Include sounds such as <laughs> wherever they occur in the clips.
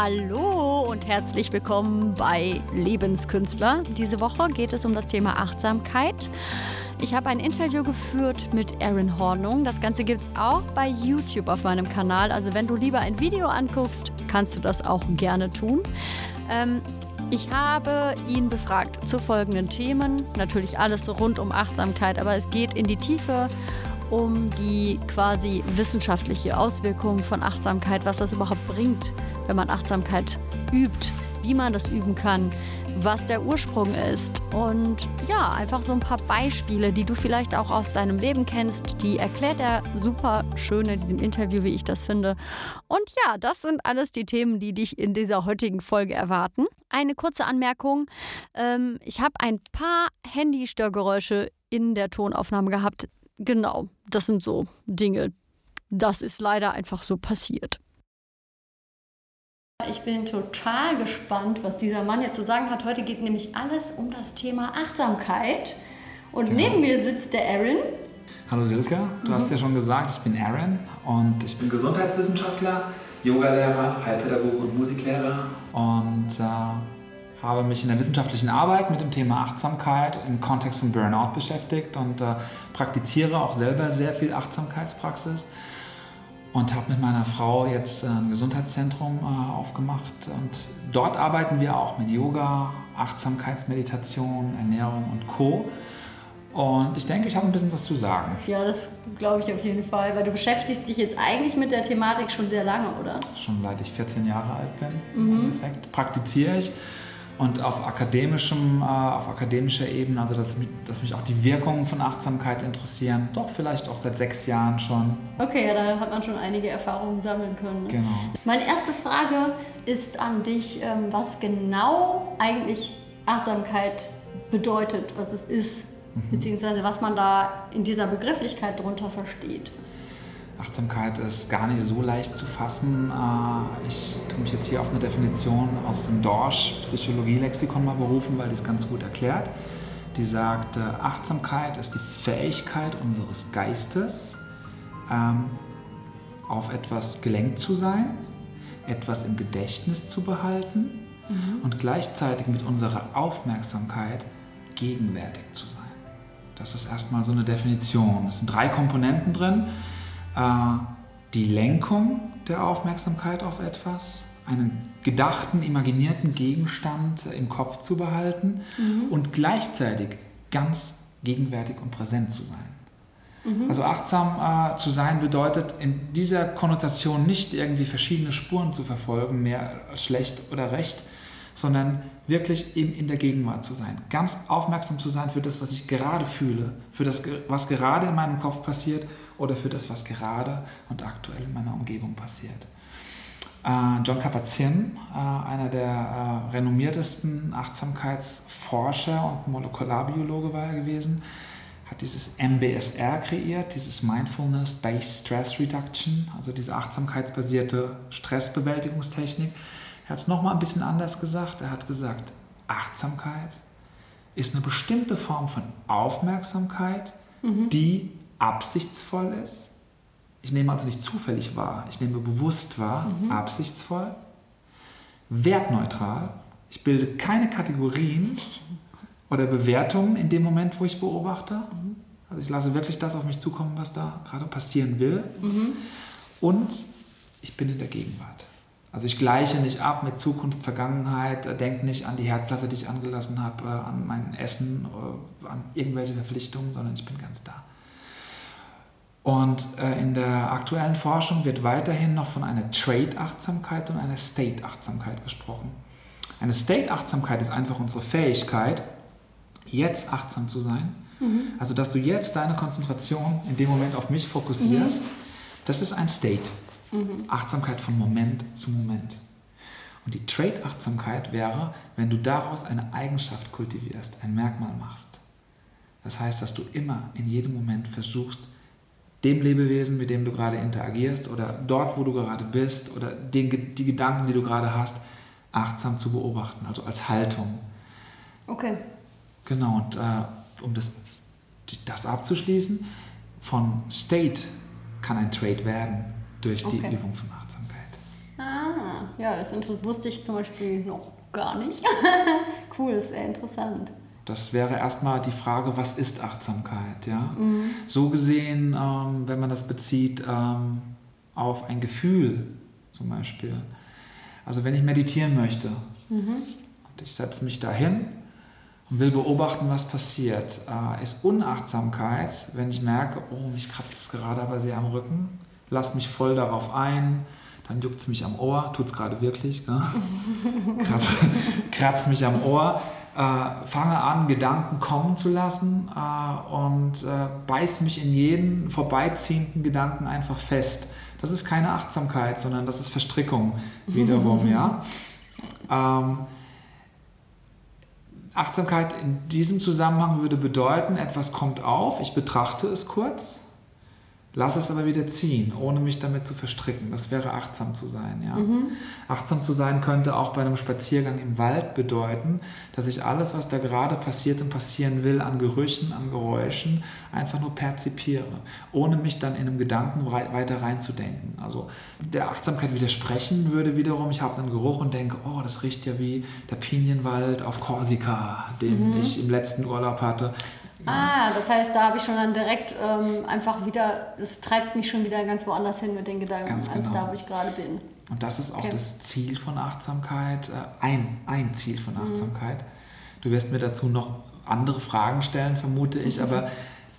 Hallo und herzlich willkommen bei Lebenskünstler. Diese Woche geht es um das Thema Achtsamkeit. Ich habe ein Interview geführt mit Erin Hornung. Das Ganze gibt es auch bei YouTube auf meinem Kanal. Also wenn du lieber ein Video anguckst, kannst du das auch gerne tun. Ähm, ich habe ihn befragt zu folgenden Themen. Natürlich alles rund um Achtsamkeit, aber es geht in die Tiefe um die quasi wissenschaftliche Auswirkung von Achtsamkeit, was das überhaupt bringt, wenn man Achtsamkeit übt, wie man das üben kann, was der Ursprung ist und ja, einfach so ein paar Beispiele, die du vielleicht auch aus deinem Leben kennst, die erklärt er super schön in diesem Interview, wie ich das finde. Und ja, das sind alles die Themen, die dich in dieser heutigen Folge erwarten. Eine kurze Anmerkung, ähm, ich habe ein paar Handystörgeräusche in der Tonaufnahme gehabt. Genau, das sind so Dinge. Das ist leider einfach so passiert. Ich bin total gespannt, was dieser Mann jetzt zu sagen hat. Heute geht nämlich alles um das Thema Achtsamkeit. Und genau. neben mir sitzt der Aaron. Hallo Silke, du mhm. hast ja schon gesagt, ich bin Aaron und ich bin Gesundheitswissenschaftler, Yogalehrer, Heilpädagoge und Musiklehrer und äh, habe mich in der wissenschaftlichen Arbeit mit dem Thema Achtsamkeit im Kontext von Burnout beschäftigt und äh, praktiziere auch selber sehr viel Achtsamkeitspraxis und habe mit meiner Frau jetzt äh, ein Gesundheitszentrum äh, aufgemacht und dort arbeiten wir auch mit Yoga, Achtsamkeitsmeditation, Ernährung und Co. Und ich denke, ich habe ein bisschen was zu sagen. Ja, das glaube ich auf jeden Fall, weil du beschäftigst dich jetzt eigentlich mit der Thematik schon sehr lange, oder? Schon seit ich 14 Jahre alt bin, mhm. im Endeffekt. Praktiziere ich und auf, akademischem, äh, auf akademischer Ebene, also dass mich, dass mich auch die Wirkungen von Achtsamkeit interessieren, doch vielleicht auch seit sechs Jahren schon. Okay, ja, da hat man schon einige Erfahrungen sammeln können. Ne? Genau. Meine erste Frage ist an dich, ähm, was genau eigentlich Achtsamkeit bedeutet, was es ist, mhm. beziehungsweise was man da in dieser Begrifflichkeit drunter versteht. Achtsamkeit ist gar nicht so leicht zu fassen. Äh, ich tue mich jetzt hier auf eine Definition aus dem Dorsch Psychologie-Lexikon mal berufen, weil die es ganz gut erklärt. Die sagt, äh, Achtsamkeit ist die Fähigkeit unseres Geistes, ähm, auf etwas gelenkt zu sein, etwas im Gedächtnis zu behalten mhm. und gleichzeitig mit unserer Aufmerksamkeit gegenwärtig zu sein. Das ist erstmal so eine Definition. Es sind drei Komponenten drin die Lenkung der Aufmerksamkeit auf etwas, einen gedachten, imaginierten Gegenstand im Kopf zu behalten mhm. und gleichzeitig ganz gegenwärtig und präsent zu sein. Mhm. Also achtsam äh, zu sein bedeutet in dieser Konnotation nicht irgendwie verschiedene Spuren zu verfolgen, mehr schlecht oder recht, sondern wirklich eben in der Gegenwart zu sein. Ganz aufmerksam zu sein für das, was ich gerade fühle, für das, was gerade in meinem Kopf passiert oder für das, was gerade und aktuell in meiner Umgebung passiert. Äh, John Kabat-Zinn, äh, einer der äh, renommiertesten Achtsamkeitsforscher und Molekularbiologe war er gewesen, hat dieses MBSR kreiert, dieses Mindfulness-Based Stress Reduction, also diese achtsamkeitsbasierte Stressbewältigungstechnik er hat es nochmal ein bisschen anders gesagt. Er hat gesagt, Achtsamkeit ist eine bestimmte Form von Aufmerksamkeit, mhm. die absichtsvoll ist. Ich nehme also nicht zufällig wahr, ich nehme bewusst wahr, mhm. absichtsvoll, wertneutral. Ich bilde keine Kategorien <laughs> oder Bewertungen in dem Moment, wo ich beobachte. Mhm. Also ich lasse wirklich das auf mich zukommen, was da gerade passieren will. Mhm. Und ich bin in der Gegenwart. Also ich gleiche nicht ab mit Zukunft, Vergangenheit, denke nicht an die Herdplatte, die ich angelassen habe, äh, an mein Essen, äh, an irgendwelche Verpflichtungen, sondern ich bin ganz da. Und äh, in der aktuellen Forschung wird weiterhin noch von einer Trade-Achtsamkeit und einer State-Achtsamkeit gesprochen. Eine State-Achtsamkeit ist einfach unsere Fähigkeit, jetzt achtsam zu sein. Mhm. Also, dass du jetzt deine Konzentration in dem Moment auf mich fokussierst, mhm. das ist ein State. Mhm. Achtsamkeit von Moment zu Moment. Und die Trade-Achtsamkeit wäre, wenn du daraus eine Eigenschaft kultivierst, ein Merkmal machst. Das heißt, dass du immer in jedem Moment versuchst, dem Lebewesen, mit dem du gerade interagierst oder dort, wo du gerade bist oder den, die Gedanken, die du gerade hast, achtsam zu beobachten, also als Haltung. Okay. Genau, und äh, um das, das abzuschließen, von State kann ein Trade werden durch die okay. Übung von Achtsamkeit. Ah, Ja, das wusste ich zum Beispiel noch gar nicht. <laughs> cool, ist sehr interessant. Das wäre erstmal die Frage, was ist Achtsamkeit? Ja? Mhm. So gesehen, ähm, wenn man das bezieht ähm, auf ein Gefühl zum Beispiel. Also wenn ich meditieren möchte mhm. und ich setze mich dahin und will beobachten, was passiert, äh, ist Unachtsamkeit, wenn ich merke, oh, mich kratzt es gerade aber sehr am Rücken, lass mich voll darauf ein, dann juckt es mich am Ohr, tut es gerade wirklich, ne? <laughs> kratzt, kratzt mich am Ohr, äh, fange an, Gedanken kommen zu lassen äh, und äh, beiß mich in jeden vorbeiziehenden Gedanken einfach fest. Das ist keine Achtsamkeit, sondern das ist Verstrickung <laughs> wiederum, ja. Ähm, Achtsamkeit in diesem Zusammenhang würde bedeuten, etwas kommt auf, ich betrachte es kurz, Lass es aber wieder ziehen, ohne mich damit zu verstricken. Das wäre achtsam zu sein. Ja? Mhm. Achtsam zu sein könnte auch bei einem Spaziergang im Wald bedeuten, dass ich alles, was da gerade passiert und passieren will, an Gerüchen, an Geräuschen, einfach nur perzipiere, ohne mich dann in einem Gedanken weiter reinzudenken. Also der Achtsamkeit widersprechen würde wiederum, ich habe einen Geruch und denke, oh, das riecht ja wie der Pinienwald auf Korsika, den mhm. ich im letzten Urlaub hatte. Ah, das heißt, da habe ich schon dann direkt ähm, einfach wieder, es treibt mich schon wieder ganz woanders hin mit den Gedanken, ganz als genau. da, wo ich gerade bin. Und das ist auch okay. das Ziel von Achtsamkeit, äh, ein, ein Ziel von mhm. Achtsamkeit. Mhm. Du wirst mir dazu noch andere Fragen stellen, vermute ich, <laughs> aber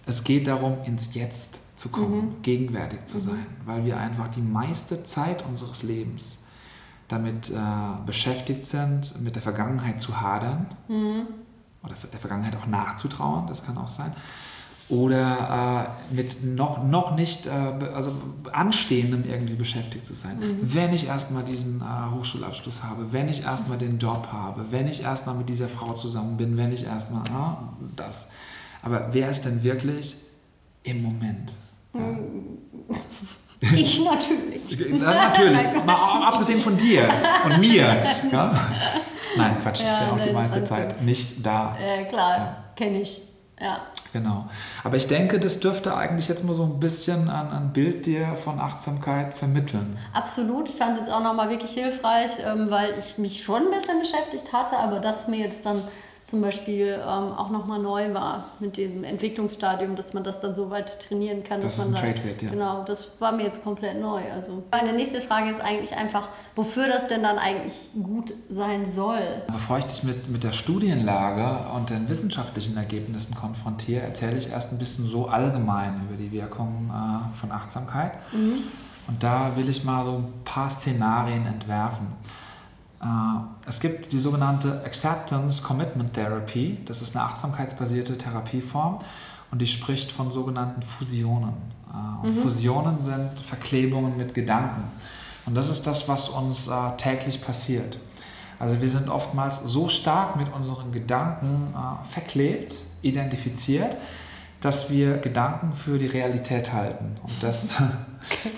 es geht darum, ins Jetzt zu kommen, mhm. gegenwärtig zu mhm. sein, weil wir einfach die meiste Zeit unseres Lebens damit äh, beschäftigt sind, mit der Vergangenheit zu hadern mhm oder der Vergangenheit auch nachzutrauen, das kann auch sein. Oder äh, mit noch, noch nicht äh, also anstehendem irgendwie beschäftigt zu sein. Mhm. Wenn ich erstmal diesen äh, Hochschulabschluss habe, wenn ich erstmal den Job habe, wenn ich erstmal mit dieser Frau zusammen bin, wenn ich erstmal das. Aber wer ist denn wirklich im Moment? Ja? <laughs> <laughs> Ich natürlich. natürlich, mal abgesehen von dir und mir. <laughs> Ja? Nein, Quatsch, ja, ich bin auch die meiste Zeit nicht da. Äh, klar, ja. kenne ich. Ja. Genau. Aber ich denke, das dürfte eigentlich jetzt mal so ein bisschen ein, ein Bild dir von Achtsamkeit vermitteln. Absolut. Ich fand es jetzt auch nochmal wirklich hilfreich, ähm, weil ich mich schon ein bisschen beschäftigt hatte, aber das mir jetzt dann zum Beispiel ähm, auch nochmal neu war mit dem Entwicklungsstadium, dass man das dann so weit trainieren kann. Das dass ist man ein Trade ja. Genau, das war mir jetzt komplett neu. Also meine nächste Frage ist eigentlich einfach, wofür das denn dann eigentlich gut sein soll. Bevor ich dich mit, mit der Studienlage und den wissenschaftlichen Ergebnissen konfrontiere, erzähle ich erst ein bisschen so allgemein über die Wirkung äh, von Achtsamkeit. Mhm. Und da will ich mal so ein paar Szenarien entwerfen. Äh, es gibt die sogenannte Acceptance Commitment Therapy. Das ist eine achtsamkeitsbasierte Therapieform und die spricht von sogenannten Fusionen. Äh, und mhm. Fusionen sind Verklebungen mit Gedanken. Und das ist das, was uns äh, täglich passiert. Also wir sind oftmals so stark mit unseren Gedanken verklebt, identifiziert, dass wir Gedanken für die Realität halten. Und das <laughs>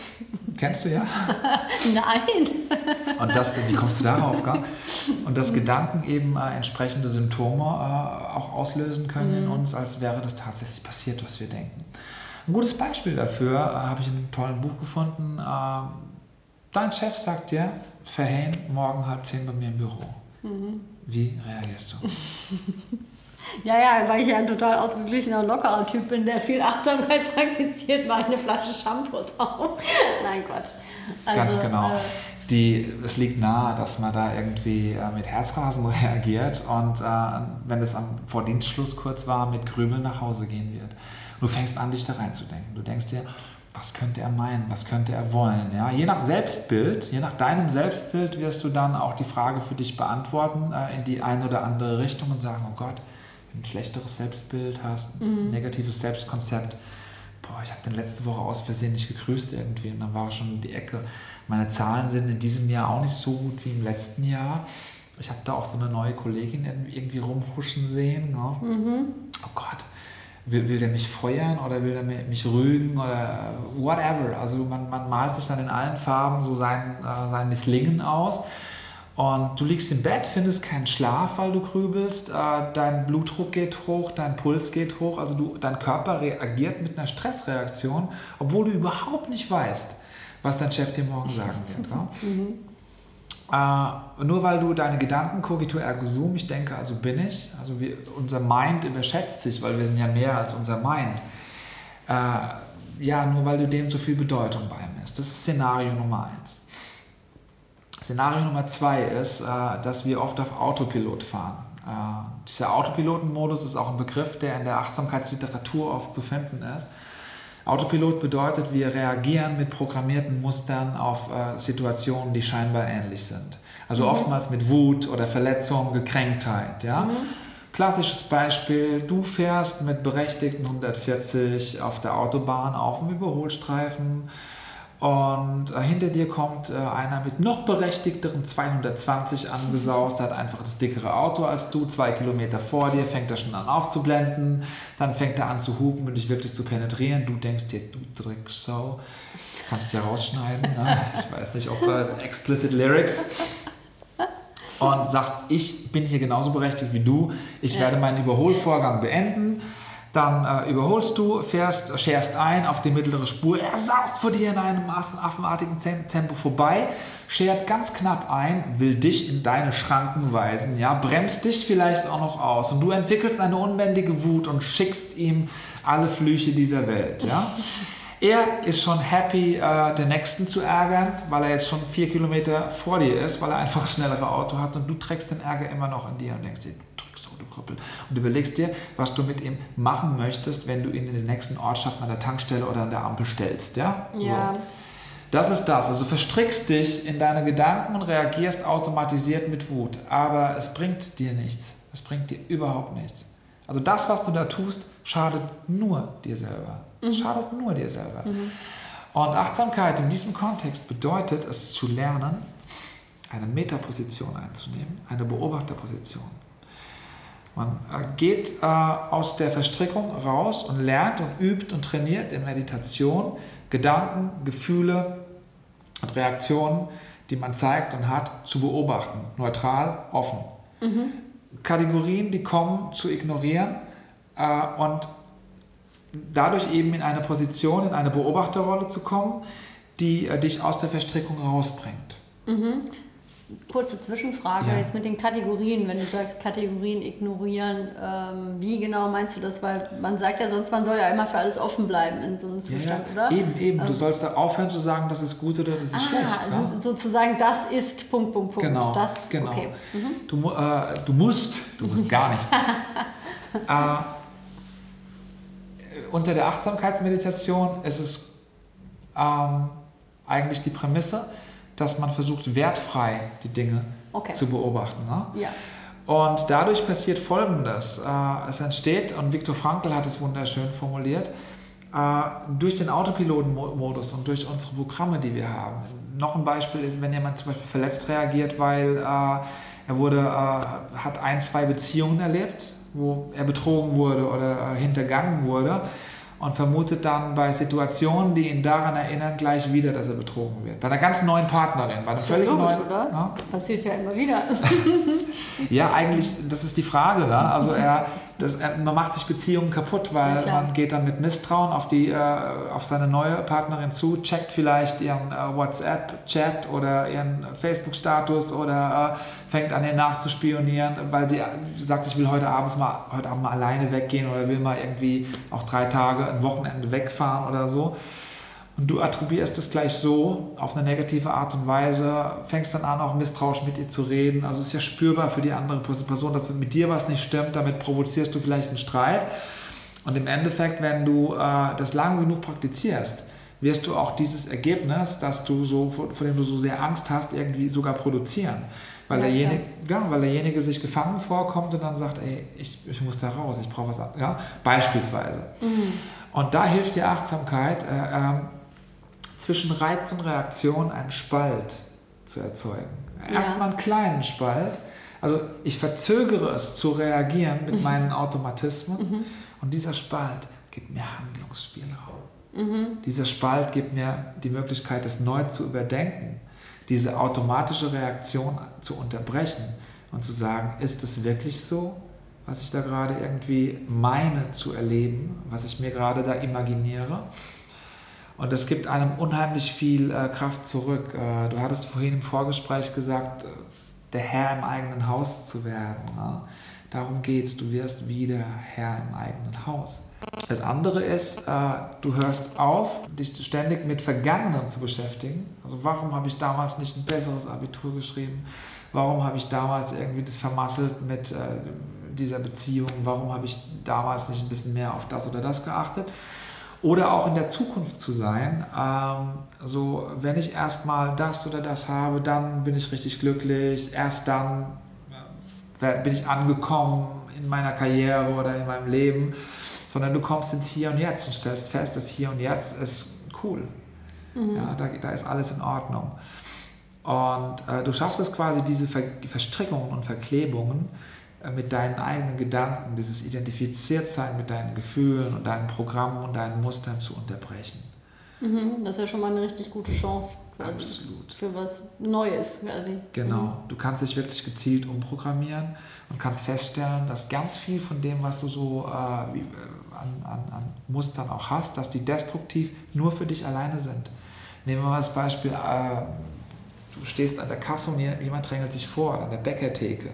<laughs> kennst du ja? <laughs> Nein. Und das, wie kommst du darauf? Gell? Und dass Gedanken eben äh, entsprechende Symptome äh, auch auslösen können mhm. in uns, als wäre das tatsächlich passiert, was wir denken. Ein gutes Beispiel dafür äh, habe ich in einem tollen Buch gefunden. Äh, dein Chef sagt dir, Verhähn, morgen halb zehn bei mir im Büro. Mhm. Wie reagierst du? <laughs> Ja, ja, weil ich ja ein total ausgeglichener, lockerer Typ bin, der viel Achtsamkeit <laughs> praktiziert, mal eine Flasche Shampoos auf. <laughs> Nein, Gott. Also, Ganz genau. Äh, die, es liegt nahe, dass man da irgendwie äh, mit Herzrasen <laughs> reagiert und äh, wenn es am Vordienstschluss kurz war, mit Grübeln nach Hause gehen wird. du fängst an, dich da reinzudenken. Du denkst dir, was könnte er meinen, was könnte er wollen. Ja? Je nach Selbstbild, je nach deinem Selbstbild wirst du dann auch die Frage für dich beantworten äh, in die eine oder andere Richtung und sagen, oh Gott, ein schlechteres Selbstbild hast, ein mhm. negatives Selbstkonzept. Boah, ich habe den letzte Woche aus Versehen nicht gegrüßt irgendwie und dann war er schon um die Ecke. Meine Zahlen sind in diesem Jahr auch nicht so gut wie im letzten Jahr. Ich habe da auch so eine neue Kollegin irgendwie rumhuschen sehen. Ne? Mhm. Oh Gott, will, will der mich feuern oder will der mich rügen oder whatever. Also man, man malt sich dann in allen Farben so sein, äh, sein Misslingen aus. Und du liegst im Bett, findest keinen Schlaf, weil du grübelst, äh, dein Blutdruck geht hoch, dein Puls geht hoch, also du, dein Körper reagiert mit einer Stressreaktion, obwohl du überhaupt nicht weißt, was dein Chef dir morgen sagen wird. Ja? <laughs> Mhm. Äh, nur weil du deine Gedanken cogito ergo sum, ich denke, also bin ich, also wir, unser Mind überschätzt sich, weil wir sind ja mehr als unser Mind. Äh, ja, nur weil du dem so viel Bedeutung beimisst. Das ist Szenario Nummer eins. Szenario Nummer zwei ist, äh, dass wir oft auf Autopilot fahren. Äh, dieser Autopilotenmodus ist auch ein Begriff, der in der Achtsamkeitsliteratur oft zu finden ist. Autopilot bedeutet, wir reagieren mit programmierten Mustern auf äh, Situationen, die scheinbar ähnlich sind. Also mhm. oftmals mit Wut oder Verletzung, Gekränktheit. Ja? Mhm. Klassisches Beispiel, du fährst mit berechtigten 140 auf der Autobahn auf dem Überholstreifen und äh, hinter dir kommt äh, einer mit noch berechtigteren 220 angesaust, der hat einfach das dickere Auto als du, zwei Kilometer vor dir, fängt er schon an aufzublenden, dann fängt er an zu hupen und dich wirklich zu penetrieren. Du denkst dir, du Drecksau, kannst ja rausschneiden, ne? ich weiß nicht, ob äh, explicit Lyrics. Und sagst, ich bin hier genauso berechtigt wie du, ich ja. werde meinen Überholvorgang beenden dann äh, überholst du, fährst, scherst ein auf die mittlere Spur, er saust vor dir in einem affenartigen Tempo vorbei, schert ganz knapp ein, will dich in deine Schranken weisen, ja, bremst dich vielleicht auch noch aus und du entwickelst eine unbändige Wut und schickst ihm alle Flüche dieser Welt, ja. <laughs> Er ist schon happy, äh, den Nächsten zu ärgern, weil er jetzt schon vier Kilometer vor dir ist, weil er einfach das schnellere Auto hat und du trägst den Ärger immer noch in dir und denkst dir, Krüppel. Und überlegst dir, was du mit ihm machen möchtest, wenn du ihn in den nächsten Ortschaften an der Tankstelle oder an der Ampel stellst. Ja. ja. So. Das ist das. Also verstrickst dich in deine Gedanken und reagierst automatisiert mit Wut. Aber es bringt dir nichts. Es bringt dir überhaupt nichts. Also das, was du da tust, schadet nur dir selber. Mhm. Schadet nur dir selber. Mhm. Und Achtsamkeit in diesem Kontext bedeutet es zu lernen, eine Metaposition einzunehmen, eine Beobachterposition. Man äh, geht äh, aus der Verstrickung raus und lernt und übt und trainiert in Meditation Gedanken, Gefühle und Reaktionen, die man zeigt und hat, zu beobachten. Neutral, offen. Mhm. Kategorien, die kommen, zu ignorieren äh, und dadurch eben in eine Position, in eine Beobachterrolle zu kommen, die äh, dich aus der Verstrickung rausbringt. Mhm. Kurze Zwischenfrage ja. jetzt mit den Kategorien, wenn du sagst Kategorien ignorieren, ähm, wie genau meinst du das? Weil man sagt ja sonst, man soll ja immer für alles offen bleiben in so einem Zustand, ja, oder? Eben, eben. Ähm, du sollst da aufhören zu sagen, das ist gut oder das ist ah, schlecht. Also sozusagen, das ist Punkt, Punkt, Punkt. Genau, das, genau. Okay. Mhm. Du, äh, du musst, du musst gar nichts. <laughs> äh, unter der Achtsamkeitsmeditation ist es ähm, eigentlich die Prämisse, dass man versucht, wertfrei die Dinge okay. zu beobachten. Ne? Ja. Und dadurch passiert Folgendes. Äh, es entsteht, und Viktor Frankl hat es wunderschön formuliert, äh, durch den Autopilotenmodus und durch unsere Programme, die wir haben. Noch ein Beispiel ist, wenn jemand zum Beispiel verletzt reagiert, weil äh, er wurde, hat ein, zwei Beziehungen erlebt, wo er betrogen wurde oder hintergangen wurde und vermutet dann bei Situationen, die ihn daran erinnern, gleich wieder, dass er betrogen wird. Bei einer ganz neuen Partnerin, bei einer völlig logisch, neuen. Oder? Ja? Passiert ja immer wieder. <laughs> ja, eigentlich, das ist die Frage. Ja? Also er, <laughs> das, man macht sich Beziehungen kaputt, weil ja, man geht dann mit Misstrauen auf, die, äh, auf seine neue Partnerin zu, checkt vielleicht ihren äh, WhatsApp-Chat oder ihren Facebook-Status oder äh, fängt an, ihr nachzuspionieren, weil sie sagt, ich will heute, abends mal, heute Abend mal alleine weggehen oder will mal irgendwie auch drei Tage, ein Wochenende wegfahren oder so. Und du attribuierst es gleich so auf eine negative Art und Weise, fängst dann an, auch misstrauisch mit ihr zu reden. Also es ist ja spürbar für die andere Person, dass mit dir was nicht stimmt, damit provozierst du vielleicht einen Streit. Und im Endeffekt, wenn du äh, das lang genug praktizierst, wirst du auch dieses Ergebnis, das du so, vor, vor dem du so sehr Angst hast, irgendwie sogar produzieren. Weil, ja, derjenige, ja, weil derjenige sich gefangen vorkommt und dann sagt, ey, ich, ich muss da raus, ich brauche was. Ja? Beispielsweise. Mhm. Und da hilft dir Achtsamkeit. Äh, äh, zwischen Reiz und Reaktion einen Spalt zu erzeugen. Erstmal einen kleinen Spalt. Also ich verzögere es zu reagieren mit mhm. meinen Automatismen mhm. und dieser Spalt gibt mir Handlungsspielraum. Mhm. Dieser Spalt gibt mir die Möglichkeit, es neu zu überdenken, diese automatische Reaktion zu unterbrechen und zu sagen, ist es wirklich so, was ich da gerade irgendwie meine zu erleben, was ich mir gerade da imaginiere? Und es gibt einem unheimlich viel äh, Kraft zurück. Äh, du hattest vorhin im Vorgespräch gesagt, äh, der Herr im eigenen Haus zu werden. Ja? Darum geht es, du wirst wieder Herr im eigenen Haus. Das andere ist, äh, du hörst auf, dich ständig mit Vergangenem zu beschäftigen. Also warum habe ich damals nicht ein besseres Abitur geschrieben? Warum habe ich damals irgendwie das vermasselt mit äh, dieser Beziehung? Warum habe ich damals nicht ein bisschen mehr auf das oder das geachtet? Oder auch in der Zukunft zu sein. Ähm, so, wenn ich erstmal das oder das habe, dann bin ich richtig glücklich. Erst dann äh, bin ich angekommen in meiner Karriere oder in meinem Leben sondern du kommst ins Hier und Jetzt und stellst fest, das Hier und Jetzt ist cool. Mhm. Ja, da, da ist alles in Ordnung. Und äh, du schaffst es quasi, diese Ver Verstrickungen und Verklebungen mit deinen eigenen Gedanken, dieses Identifiziertsein mit deinen Gefühlen und deinen Programmen und deinen Mustern zu unterbrechen. Mhm, das ist ja schon mal eine richtig gute Chance quasi Absolut. für was Neues quasi. Genau, mhm. du kannst dich wirklich gezielt umprogrammieren und kannst feststellen, dass ganz viel von dem, was du so äh, äh, an, an, an Mustern auch hast, dass die destruktiv nur für dich alleine sind. Nehmen wir mal das Beispiel, äh, du stehst an der Kasse und jemand drängelt sich vor, an der Bäckertheke.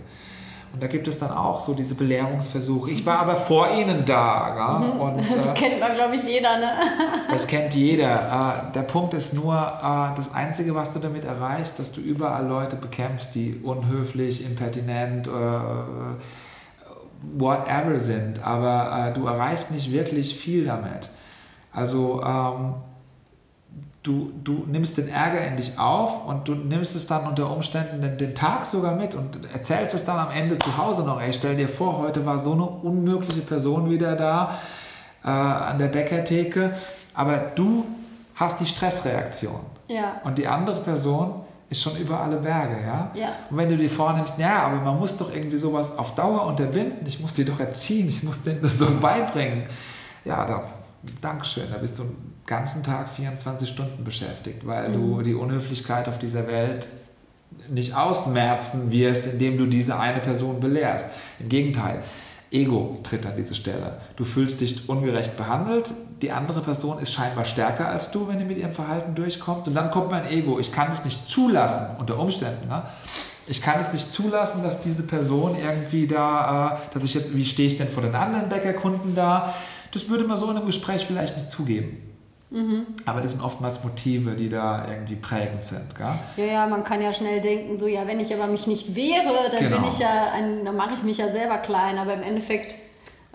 Und da gibt es dann auch so diese Belehrungsversuche. Ich war aber vor Ihnen da. Ja? Mhm. Und, das äh, kennt man, glaube ich, jeder. Ne? <laughs> das kennt jeder. Äh, der Punkt ist nur, äh, das Einzige, was du damit erreichst, dass du überall Leute bekämpfst, die unhöflich, impertinent, äh, whatever sind. Aber äh, du erreichst nicht wirklich viel damit. Also ähm, du, du nimmst den Ärger in dich auf und du nimmst es dann unter Umständen den, den, Tag sogar mit und erzählst es dann am Ende zu Hause noch. Ey, stell dir vor, heute war so eine unmögliche Person wieder da äh, an der Bäckertheke, aber du hast die Stressreaktion. Ja. Und die andere Person ist schon über alle Berge, ja? ja. Und wenn du dir vornimmst, ja, aber man muss doch irgendwie sowas auf Dauer unterbinden, ich muss die doch erziehen, ich muss denen das doch beibringen. Ja, da, Dankeschön, da bist du ganzen Tag 24 Stunden beschäftigt, weil mhm. du die Unhöflichkeit auf dieser Welt nicht ausmerzen wirst, indem du diese eine Person belehrst. Im Gegenteil, Ego tritt an diese Stelle. Du fühlst dich ungerecht behandelt, die andere Person ist scheinbar stärker als du, wenn die mit ihrem Verhalten durchkommt. Und dann kommt mein Ego. Ich kann es nicht zulassen, unter Umständen. Ne? Ich kann es nicht zulassen, dass diese Person irgendwie da, äh, dass ich jetzt, wie stehe ich denn vor den anderen Bäckerkunden da? Das würde man so in einem Gespräch vielleicht nicht zugeben. Mhm. Aber das sind oftmals Motive, die da irgendwie prägend sind. Gell? Ja, ja, man kann ja schnell denken, so ja, wenn ich aber mich nicht wehre, dann genau. bin ich ja ein, dann mache ich mich ja selber klein. Aber im Endeffekt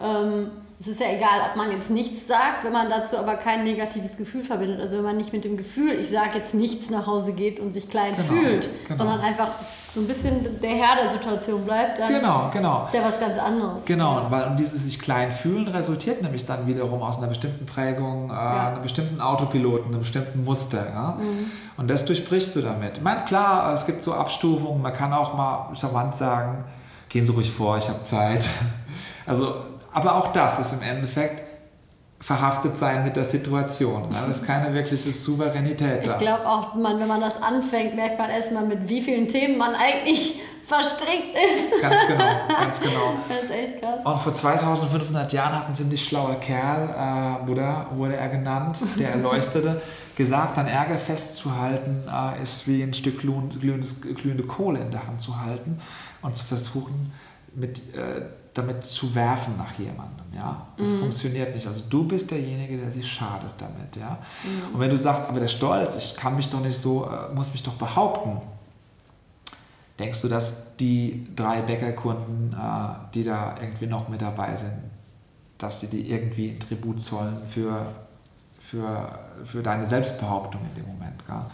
ähm, es ist ja egal, ob man jetzt nichts sagt, wenn man dazu aber kein negatives Gefühl verbindet. Also wenn man nicht mit dem Gefühl, ich sage jetzt nichts nach Hause geht und sich klein genau, fühlt, genau. sondern einfach so ein bisschen der Herr der Situation bleibt, dann genau, genau. ist ja was ganz anderes. Genau, ja. weil dieses sich klein fühlen resultiert nämlich dann wiederum aus einer bestimmten Prägung, äh, ja. einem bestimmten Autopiloten, einem bestimmten Muster. Ja? Mhm. Und das durchbrichst du damit. Ich meine, klar, es gibt so Abstufungen, man kann auch mal charmant sagen, gehen Sie ruhig vor, ich habe Zeit. <laughs> Also aber auch das ist im Endeffekt verhaftet sein mit der Situation. Da ist keine wirkliche Souveränität da. Ich glaube auch, man, wenn man das anfängt, merkt man erstmal, mit wie vielen Themen man eigentlich verstrickt ist. Ganz genau, ganz genau. <laughs> Das ist echt krass. Und vor 2500 Jahren hat ein ziemlich schlauer Kerl, äh, Buddha wurde er genannt, der <laughs> Erleuchtete, gesagt, an Ärger festzuhalten äh, ist wie ein Stück glühende Kohle in der Hand zu halten und zu versuchen, mit äh, damit zu werfen nach jemandem, ja. Das mhm. funktioniert nicht. Also du bist derjenige, der sich schadet damit, ja. Mhm. Und wenn du sagst, aber der Stolz, ich kann mich doch nicht so, äh, muss mich doch behaupten, denkst du, dass die drei Bäckerkunden, äh, die da irgendwie noch mit dabei sind, dass die dir irgendwie ein Tribut zollen für, für, für deine Selbstbehauptung in dem Moment, gell?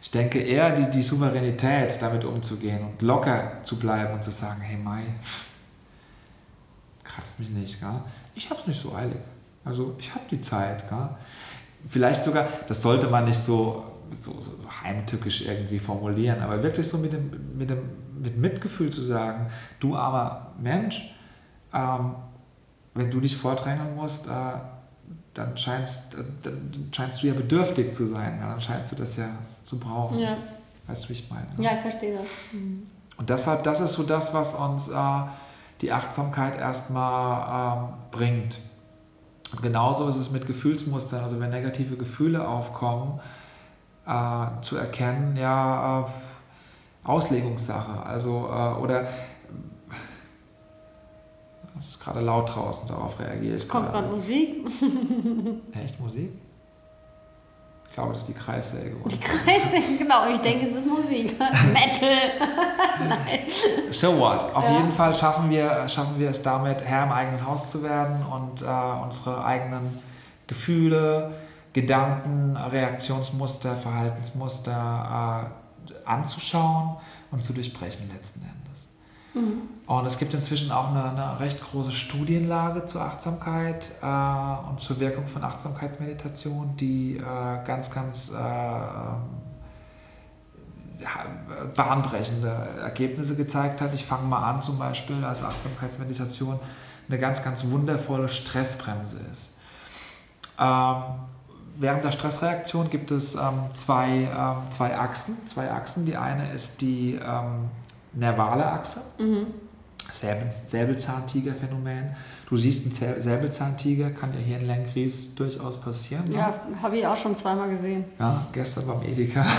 Ich denke eher die, die Souveränität, damit umzugehen und locker zu bleiben und zu sagen, hey Mai, kratzt mich nicht. Gell? Ich habe es nicht so eilig. Also ich habe die Zeit. Gell? Vielleicht sogar, das sollte man nicht so, so, so, heimtückisch irgendwie formulieren, aber wirklich so mit dem, mit dem mit Mitgefühl zu sagen, du armer Mensch, ähm, wenn du dich vordrängeln musst, äh, dann, scheinst, dann scheinst du ja bedürftig zu sein. Ja? Dann scheinst du das ja zu brauchen. Ja. Weißt du, wie ich meine? Ne? Ja, ich verstehe das. Mhm. Und deshalb, das ist so das, was uns äh, die Achtsamkeit erstmal ähm, bringt. Und genauso ist es mit Gefühlsmustern, also wenn negative Gefühle aufkommen, äh, zu erkennen, ja, äh, Auslegungssache, also äh, oder es ist gerade laut draußen, darauf reagiere ich. Es kommt gerade Musik. Echt Musik? Ich glaube, das ist die Kreissäge. Oder? Die Kreissäge, <laughs> genau. Ich denke, es ist Musik. <laughs> Metal. <laughs> Nein. So what? Auf ja. jeden Fall schaffen wir, schaffen wir es damit, Herr im eigenen Haus zu werden und äh, unsere eigenen Gefühle, Gedanken, Reaktionsmuster, Verhaltensmuster äh, anzuschauen und zu durchbrechen letzten Endes. Mhm. Und es gibt inzwischen auch eine, eine, recht große Studienlage zur Achtsamkeit äh, und zur Wirkung von Achtsamkeitsmeditation, die äh, ganz, ganz äh, bahnbrechende Ergebnisse gezeigt hat. Ich fange mal an, zum Beispiel, als Achtsamkeitsmeditation eine ganz, ganz wundervolle Stressbremse ist. Ähm, während der Stressreaktion gibt es ähm, zwei, ähm, zwei Achsen. Zwei Achsen. Die eine ist die ähm, nervale Achse. Mhm. Säbelzahntiger-Phänomen. Du siehst einen Säbelzahntiger, kann ja hier in Lenkries durchaus passieren. Ne? Ja, habe ich auch schon zweimal gesehen. Ja, gestern beim Edeka. <laughs>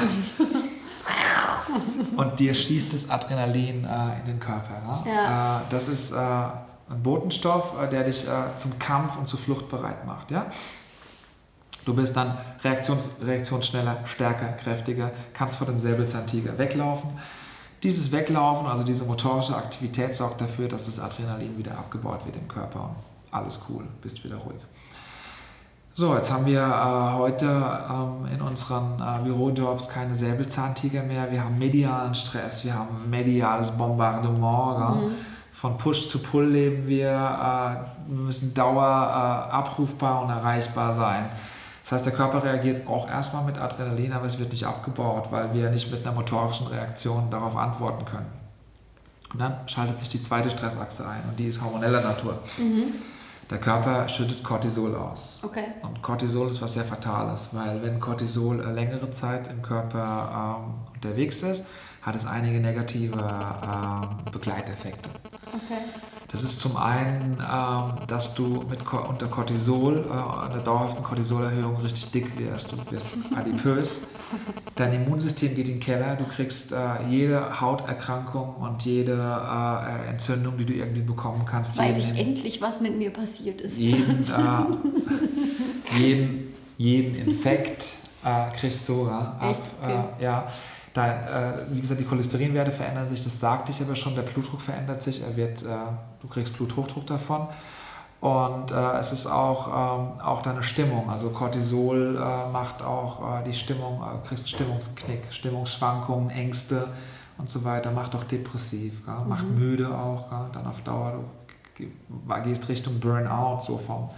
Und dir schießt das Adrenalin äh, in den Körper. Ne? Ja. Äh, das ist äh, ein Botenstoff, äh, der dich äh, zum Kampf und zur Flucht bereit macht. Ja? Du bist dann reaktions reaktionsschneller, stärker, kräftiger, kannst vor dem Säbelzahntiger weglaufen. Dieses Weglaufen, also diese motorische Aktivität, sorgt dafür, dass das Adrenalin wieder abgebaut wird im Körper. Alles cool, bist wieder ruhig. So, jetzt haben wir äh, heute ähm, in unseren äh, Bürojobs keine Säbelzahntiger mehr. Wir haben medialen Stress, wir haben mediales Bombardement. Mhm. Von Push zu Pull leben wir. Äh, wir müssen dauer äh, abrufbar und erreichbar sein. Das heißt, der Körper reagiert auch erstmal mit Adrenalin, aber es wird nicht abgebaut, weil wir nicht mit einer motorischen Reaktion darauf antworten können. Und dann schaltet sich die zweite Stressachse ein und die ist hormoneller Natur. Mhm. Der Körper schüttet Cortisol aus. Okay. Und Cortisol ist was sehr Fatales, weil wenn Cortisol längere Zeit im Körper ähm, unterwegs ist, hat es einige negative ähm, Begleiteffekte. Okay. Das ist zum einen, ähm, dass du mit, unter Cortisol, äh, einer dauerhaften Cortisolerhöhung richtig dick wirst. Du wirst adipös. <laughs> Dein Immunsystem geht in den Keller. Du kriegst äh, jede Hauterkrankung und jede äh, Entzündung, die du irgendwie bekommen kannst. Weiß ich endlich, was mit mir passiert ist. Jeden, <laughs> äh, jeden, jeden Infekt äh, kriegst du ab. Okay. Äh, ja. Dein, äh, wie gesagt, die Cholesterinwerte verändern sich, das sagte ich aber schon, der Blutdruck verändert sich, er wird, äh, du kriegst Bluthochdruck davon. Und äh, es ist auch, ähm, auch deine Stimmung. Also Cortisol äh, macht auch äh, die Stimmung, äh, kriegst Stimmungsknick, Stimmungsschwankungen, Ängste und so weiter, macht auch depressiv, gell? macht mhm. müde auch, gell? dann auf Dauer, du gehst Richtung Burnout, so vom,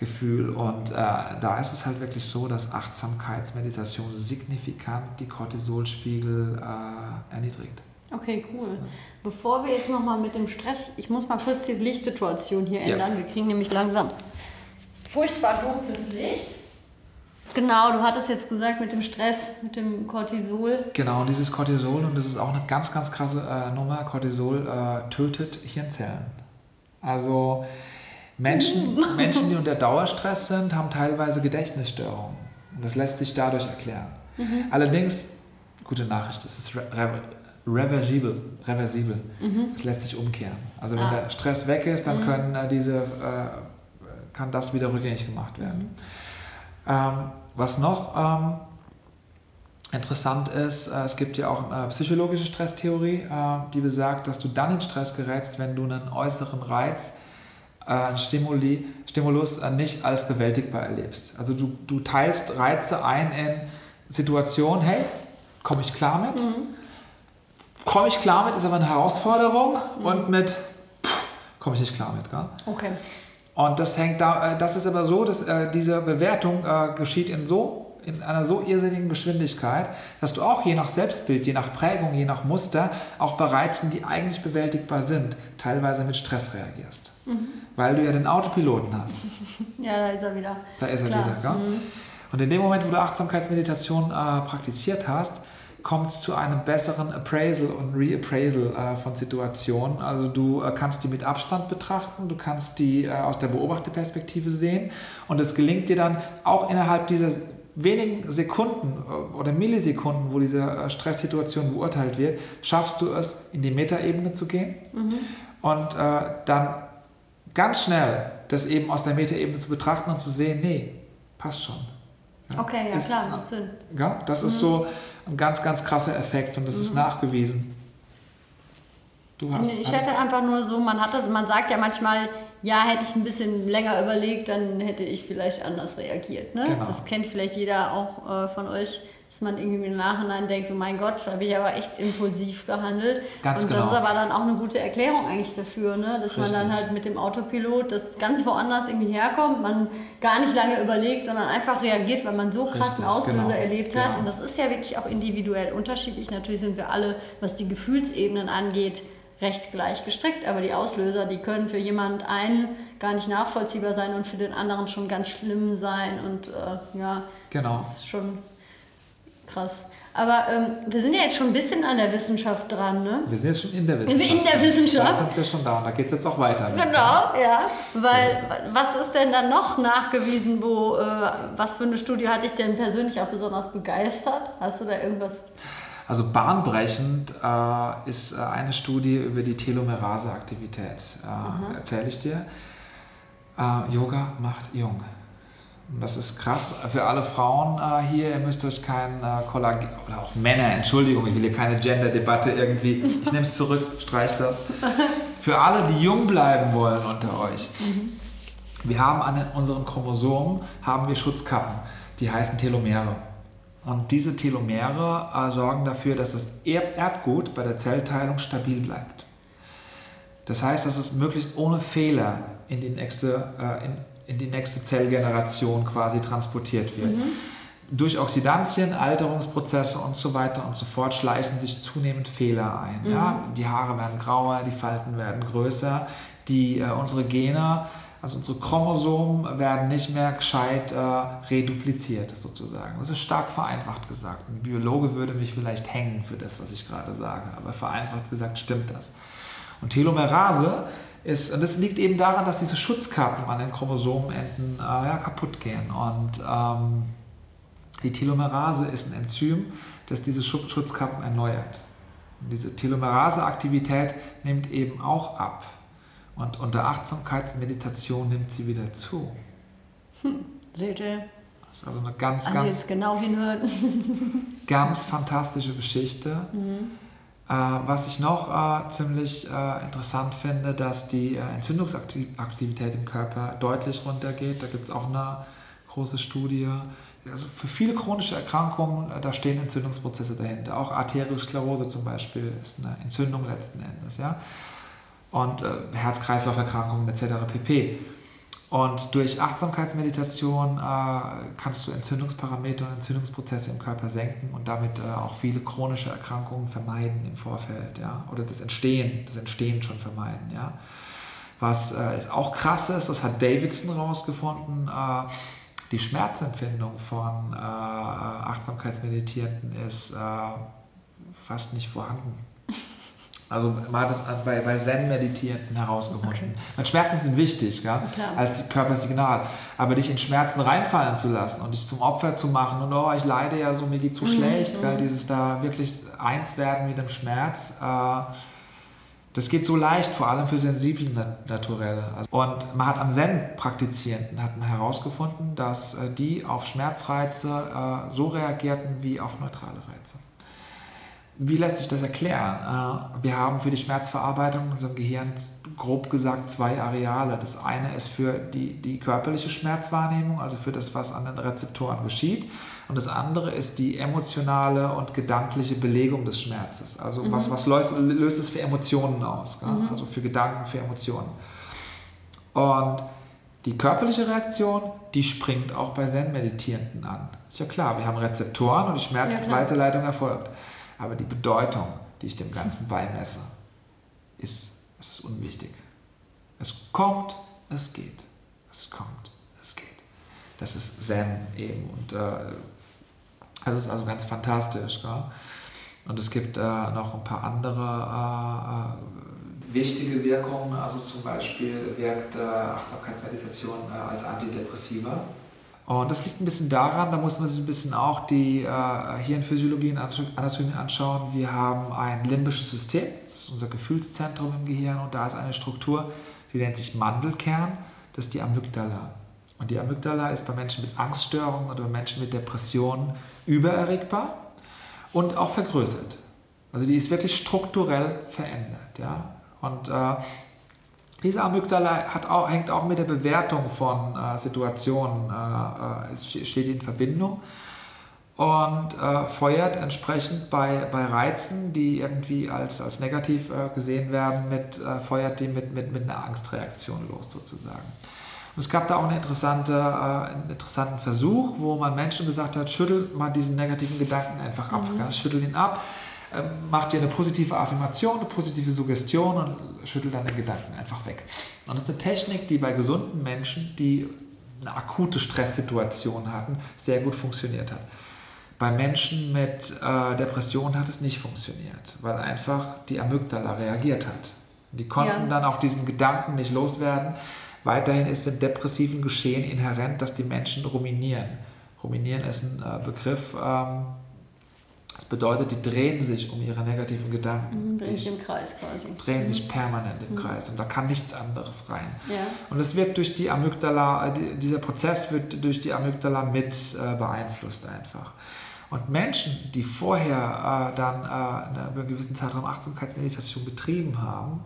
Gefühl. Und äh, da ist es halt wirklich so, dass Achtsamkeitsmeditation signifikant die Cortisolspiegel äh, erniedrigt. Okay, cool. Bevor wir jetzt nochmal mit dem Stress, ich muss mal kurz die Lichtsituation hier ändern. Ja. Wir kriegen nämlich langsam furchtbar dunkles Licht. Genau, du hattest jetzt gesagt mit dem Stress, mit dem Cortisol. Genau, dieses Cortisol, und das ist auch eine ganz, ganz krasse äh, Nummer, Cortisol äh, tötet Hirnzellen. Also Menschen, <laughs> Menschen, die unter Dauerstress sind, haben teilweise Gedächtnisstörungen. Und das lässt sich dadurch erklären. Mhm. Allerdings, gute Nachricht, es ist re reversibel. reversibel. Mhm. Es lässt sich umkehren. Also wenn ah. der Stress weg ist, dann mhm. können äh, diese, äh, kann das wieder rückgängig gemacht werden. Mhm. Ähm, was noch ähm, interessant ist, äh, es gibt ja auch eine psychologische Stresstheorie, äh, die besagt, dass du dann in Stress gerätst, wenn du einen äußeren Reiz äh, Stimuli, Stimulus äh, nicht als bewältigbar erlebst. Also du, du teilst Reize ein in Situationen, hey, komme ich klar mit? Mhm. Komme ich klar mit, ist aber eine Herausforderung mhm. und mit komme ich nicht klar mit. Gell? Okay. Und das hängt da, äh, das ist aber so, dass äh, diese Bewertung äh, geschieht in so in einer so irrsinnigen Geschwindigkeit, dass du auch je nach Selbstbild, je nach Prägung, je nach Muster auch bei Reizen, die eigentlich bewältigbar sind, teilweise mit Stress reagierst. Mhm weil du ja den Autopiloten hast. <laughs> Ja, da ist er wieder. Da ist er Klar. wieder, gell? Mhm. Und in dem Moment, wo du Achtsamkeitsmeditation äh, praktiziert hast, kommt es zu einem besseren Appraisal und Reappraisal äh, von Situationen. Also du äh, kannst die mit Abstand betrachten, du kannst die äh, aus der Beobachterperspektive sehen und es gelingt dir dann auch innerhalb dieser wenigen Sekunden äh, oder Millisekunden, wo diese äh, Stresssituation beurteilt wird, schaffst du es, in die Metaebene zu gehen mhm. und äh, dann ganz schnell das eben aus der Metaebene zu betrachten und zu sehen, nee, passt schon. Ja, okay, ja das, klar, macht Sinn. Ja, das mhm. ist so ein ganz, ganz krasser Effekt und das mhm. ist nachgewiesen. Du hast ich hätte einfach nur so, man hat das, man sagt ja manchmal, ja, hätte ich ein bisschen länger überlegt, dann hätte ich vielleicht anders reagiert. Ne? Genau. Das kennt vielleicht jeder auch äh, von euch, dass man irgendwie im Nachhinein denkt, so mein Gott, da habe ich aber echt impulsiv gehandelt. Ganz und das genau. ist aber dann auch eine gute Erklärung eigentlich dafür, ne? dass Richtig. man dann halt mit dem Autopilot, das ganz woanders irgendwie herkommt, man gar nicht lange überlegt, sondern einfach reagiert, weil man so krassen Richtig, Auslöser genau. erlebt hat. Genau. Und das ist ja wirklich auch individuell unterschiedlich. Natürlich sind wir alle, was die Gefühlsebenen angeht, recht gleich gestrickt, aber die Auslöser, die können für jemand einen gar nicht nachvollziehbar sein und für den anderen schon ganz schlimm sein und äh, ja, genau. das ist schon krass. Aber ähm, wir sind ja jetzt schon ein bisschen an der Wissenschaft dran, ne? Wir sind jetzt schon in der Wissenschaft. In der Wissenschaft. Da sind wir schon da und da geht es jetzt auch weiter. Genau, ja. Weil, was ist denn dann noch nachgewiesen, wo, äh, was für eine Studie hat dich denn persönlich auch besonders begeistert? Hast du da irgendwas? Also bahnbrechend äh, ist äh, eine Studie über die Telomerase-Aktivität. Äh, Erzähle ich dir. Äh, Yoga macht jung. Und das ist krass für alle Frauen äh, hier. Ihr müsst euch kein äh, Kollagen, oder auch Männer, Entschuldigung, ich will hier keine Gender-Debatte irgendwie. Ich nehme es zurück, streich das. Für alle, die jung bleiben wollen unter euch. Mhm. Wir haben an unseren Chromosomen haben wir Schutzkappen, die heißen Telomere. Und diese Telomere äh, sorgen dafür, dass das Erbgut bei der Zellteilung stabil bleibt. Das heißt, dass es möglichst ohne Fehler in die nächste, äh, in, in, die nächste Zellgeneration quasi transportiert wird. Mhm. Durch Oxidantien, Alterungsprozesse und so weiter und so fort schleichen sich zunehmend Fehler ein. Mhm. Ja? Die Haare werden grauer, die Falten werden größer, die, äh, unsere Gene also unsere Chromosomen werden nicht mehr gescheit äh, redupliziert sozusagen. Das ist stark vereinfacht gesagt. Ein Biologe würde mich vielleicht hängen für das, was ich gerade sage, aber vereinfacht gesagt stimmt das. Und Telomerase ist, und das liegt eben daran, dass diese Schutzkappen an den Chromosomenenden äh, ja, kaputt gehen. Und ähm, die Telomerase ist ein Enzym, das diese Schutzkappen erneuert. Und diese Telomerase-Aktivität nimmt eben auch ab. Und unter Achtsamkeitsmeditation nimmt sie wieder zu. Hm, seht ihr? Das ist also eine ganz, also ganz. Genau hinhören. <laughs> ganz fantastische Geschichte. Mhm. Äh, was ich noch äh, ziemlich äh, interessant finde, dass die äh, Entzündungsaktivität im Körper deutlich runtergeht. Da gibt es auch eine große Studie. Also für viele chronische Erkrankungen, äh, da stehen Entzündungsprozesse dahinter. Auch Arteriosklerose zum Beispiel ist eine Entzündung letzten Endes. Ja? Und äh, Herz-Kreislauf-Erkrankungen etc. pp. Und durch Achtsamkeitsmeditation äh, kannst du Entzündungsparameter und Entzündungsprozesse im Körper senken und damit äh, auch viele chronische Erkrankungen vermeiden im Vorfeld, ja, oder das Entstehen, das Entstehen schon vermeiden, ja. Was äh, ist auch krass ist, das hat Davidson rausgefunden, äh, die Schmerzempfindung von äh, Achtsamkeitsmeditierenden ist äh, fast nicht vorhanden. Also man hat das bei, bei Zen-Meditierenden herausgefunden. Okay. Schmerzen sind wichtig, ja, als Körpersignal. Aber dich in Schmerzen reinfallen zu lassen und dich zum Opfer zu machen und oh, ich leide ja so, mir geht so mhm. schlecht, weil dieses da wirklich eins werden mit dem Schmerz, äh, das geht so leicht, vor allem für sensible Naturelle. Und man hat an Zen-Praktizierenden herausgefunden, dass äh, die auf Schmerzreize äh, so reagierten wie auf neutrale Reize. Wie lässt sich das erklären? Äh, wir haben für die Schmerzverarbeitung in unserem Gehirn grob gesagt zwei Areale. Das eine ist für die, die körperliche Schmerzwahrnehmung, also für das, was an den Rezeptoren geschieht. Und das andere ist die emotionale und gedankliche Belegung des Schmerzes. Also mhm. was, was löst, löst, es für Emotionen aus? Mhm. Also für Gedanken, für Emotionen. Und die körperliche Reaktion, die springt auch bei Zen-Meditierenden an. Ist ja klar, wir haben Rezeptoren und die Schmerzweiterleitung ja, erfolgt. Aber die Bedeutung, die ich dem Ganzen beimesse, ist, es ist unwichtig. Es kommt, es geht. Es kommt, es geht. Das ist Zen eben. Und äh, das ist also ganz fantastisch. Gell? Und es gibt äh, noch ein paar andere äh, wichtige Wirkungen. Also zum Beispiel wirkt äh, Achtsamkeitsmeditation äh, als Antidepressiva. Und das liegt ein bisschen daran, da muss man sich ein bisschen auch die äh, Hirnphysiologie und Anatomie anschauen. Wir haben ein limbisches System, das ist unser Gefühlszentrum im Gehirn und da ist eine Struktur, die nennt sich Mandelkern, das ist die Amygdala. Und die Amygdala ist bei Menschen mit Angststörungen oder bei Menschen mit Depressionen übererregbar und auch vergrößert. Also die ist wirklich strukturell verändert. Ja? Und äh, diese Amygdala hat auch, hängt auch mit der Bewertung von äh, Situationen, äh, äh steht in Verbindung und äh, feuert entsprechend bei, bei Reizen, die irgendwie als, als negativ äh, gesehen werden, mit, äh, feuert die mit, mit, mit einer Angstreaktion los sozusagen. Und es gab da auch eine interessante, äh, einen interessanten Versuch, wo man Menschen gesagt hat, schüttel mal diesen negativen Gedanken einfach ab. Mhm. Schüttel ihn ab, äh, mach dir eine positive Affirmation, eine positive Suggestion und schüttel dann den Gedanken einfach weg. Und das ist eine Technik, die bei gesunden Menschen, die eine akute Stresssituation hatten, sehr gut funktioniert hat. Bei Menschen mit äh, Depressionen hat es nicht funktioniert, weil einfach die Amygdala reagiert hat. Die konnten ja. dann auch diesen Gedanken nicht loswerden. Weiterhin ist im depressiven Geschehen inhärent, dass die Menschen ruminieren. Ruminieren ist ein äh, Begriff, ähm, das bedeutet, die drehen sich um ihre negativen Gedanken. Mhm, drehen sich im Kreis quasi. Drehen mhm. sich permanent im mhm. Kreis und da kann nichts anderes rein. Ja. Und es wird durch die Amygdala, äh, dieser Prozess wird durch die Amygdala mit äh, beeinflusst einfach. Und Menschen, die vorher äh, dann äh, eine, über einen gewissen Zeitraum Achtsamkeitsmeditation betrieben haben,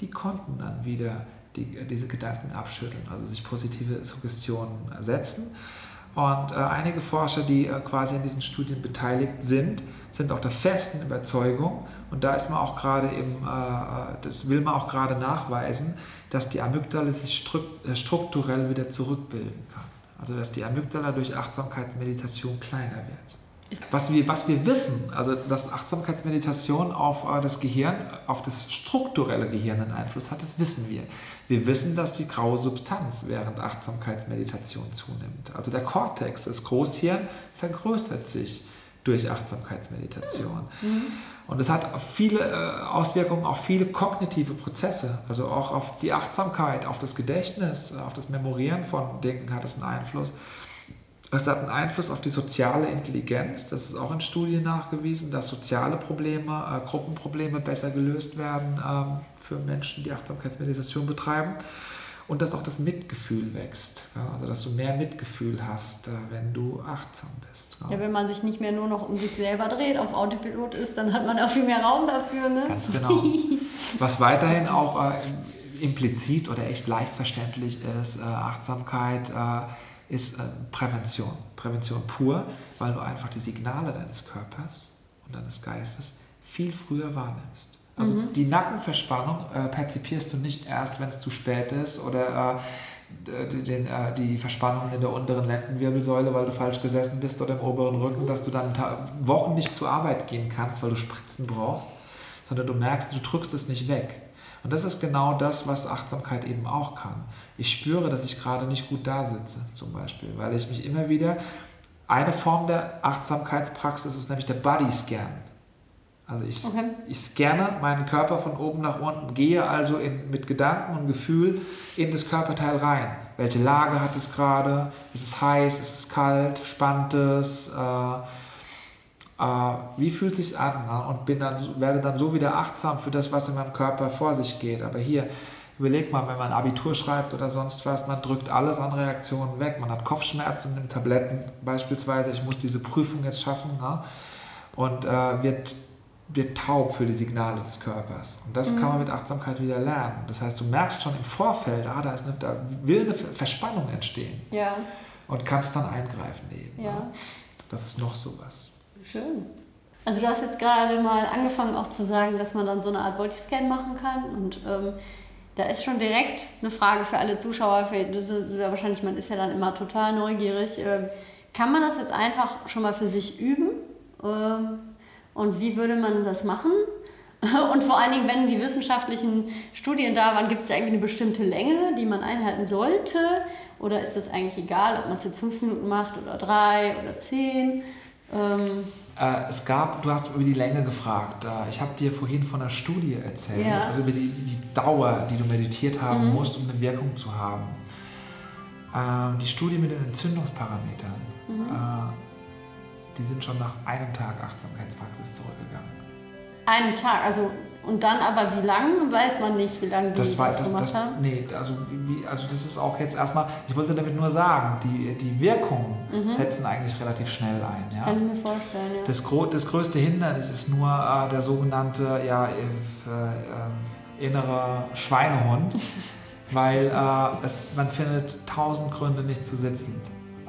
die konnten dann wieder die, diese Gedanken abschütteln, also sich positive Suggestionen setzen. Und äh, einige Forscher, die äh, quasi an diesen Studien beteiligt sind, sind auch der festen Überzeugung, und da ist man auch gerade im, äh, äh, das will man auch gerade nachweisen, dass die Amygdala sich äh, strukturell wieder zurückbilden kann. Also dass die Amygdala durch Achtsamkeitsmeditation kleiner wird. Was wir, was wir wissen, also dass Achtsamkeitsmeditation auf äh, das Gehirn, auf das strukturelle Gehirn einen Einfluss hat, das wissen wir. Wir wissen, dass die graue Substanz während Achtsamkeitsmeditation zunimmt. Also der Kortex, das Großhirn, vergrößert sich durch Achtsamkeitsmeditation. Mhm. Und es hat viele äh, Auswirkungen auf viele kognitive Prozesse, also auch auf die Achtsamkeit, auf das Gedächtnis, auf das Memorieren von Dingen hat es einen Einfluss. Es hat einen Einfluss auf die soziale Intelligenz. Das ist auch in Studien nachgewiesen, dass soziale Probleme, äh, Gruppenprobleme besser gelöst werden ähm, für Menschen, die Achtsamkeitsmeditation betreiben. Und dass auch das Mitgefühl wächst. Ja? Also, dass du mehr Mitgefühl hast, äh, wenn du achtsam bist. Ja? ja? wenn man sich nicht mehr nur noch um sich selber dreht, auf Autopilot ist, dann hat man auch viel mehr Raum dafür. Ne? Ganz <laughs> genau. Was weiterhin auch äh, implizit oder echt leicht verständlich ist, äh, Achtsamkeit äh, ist äh, Prävention. Prävention pur, weil du einfach die Signale deines Körpers und deines Geistes viel früher wahrnimmst. Also mhm. die Nackenverspannung äh, perzipierst du nicht erst, wenn es zu spät ist oder äh, den, äh, die Verspannung in der unteren Lendenwirbelsäule, weil du falsch gesessen bist oder im oberen Rücken, dass du dann Wochen nicht zur Arbeit gehen kannst, weil du Spritzen brauchst, sondern du merkst, du drückst es nicht weg. Und das ist genau das, was Achtsamkeit eben auch kann. Ich spüre, dass ich gerade nicht gut da sitze, zum Beispiel, weil ich mich immer wieder, eine Form der Achtsamkeitspraxis ist nämlich der Body Scan. Also ich, okay. ich scanne meinen Körper von oben nach unten, gehe also in, mit Gedanken und Gefühl in das Körperteil rein. Welche Lage hat es gerade? Ist es heiß? Ist es kalt? Spannt es? Äh, äh, wie fühlt es sich an und bin dann, werde dann so wieder achtsam für das, was in meinem Körper vor sich geht. Aber hier, überleg mal, wenn man Abitur schreibt oder sonst was, man drückt alles an Reaktionen weg. Man hat Kopfschmerzen, nimmt Tabletten beispielsweise, ich muss diese Prüfung jetzt schaffen ne? und äh, wird, wird taub für die Signale des Körpers. Und das mhm. kann man mit Achtsamkeit wieder lernen. Das heißt, du merkst schon im Vorfeld, ah, da, ist eine, da will eine Verspannung entstehen. Ja. Und kannst dann eingreifen eben. Ja. Ne? Das ist noch sowas. Schön. Also du hast jetzt gerade mal angefangen auch zu sagen, dass man dann so eine Art Bodyscan machen kann und ähm, da ist schon direkt eine Frage für alle Zuschauer, für, das ist ja wahrscheinlich, man ist ja dann immer total neugierig. Ähm, kann man das jetzt einfach schon mal für sich üben? Ähm, und wie würde man das machen? <laughs> Und vor allen Dingen, wenn die wissenschaftlichen Studien da waren, gibt es da irgendwie eine bestimmte Länge, die man einhalten sollte? Oder ist das eigentlich egal, ob man es jetzt fünf Minuten macht oder drei oder zehn? Ähm Äh, es gab, du hast über die Länge gefragt. Äh, ich habe dir vorhin von einer Studie erzählt, ja. also über die, die, Dauer, die du meditiert haben mhm. musst, um eine Wirkung zu haben. Äh, die Studie mit den Entzündungsparametern, mhm. äh, die sind schon nach einem Tag Achtsamkeitspraxis zurückgegangen. Einen Tag, also und dann aber wie lang, weiß man nicht, wie lange die das, war, das, gemacht das, haben? Nee, also, wie, also das ist auch jetzt erstmal, ich wollte damit nur sagen, die, die Wirkungen mhm. setzen eigentlich relativ schnell ein. Das ja. kann ich mir vorstellen, ja. Das, das größte Hindernis ist nur äh, der sogenannte ja, äh, äh, innere Schweinehund, <laughs> weil äh, es, man findet tausend Gründe nicht zu sitzen.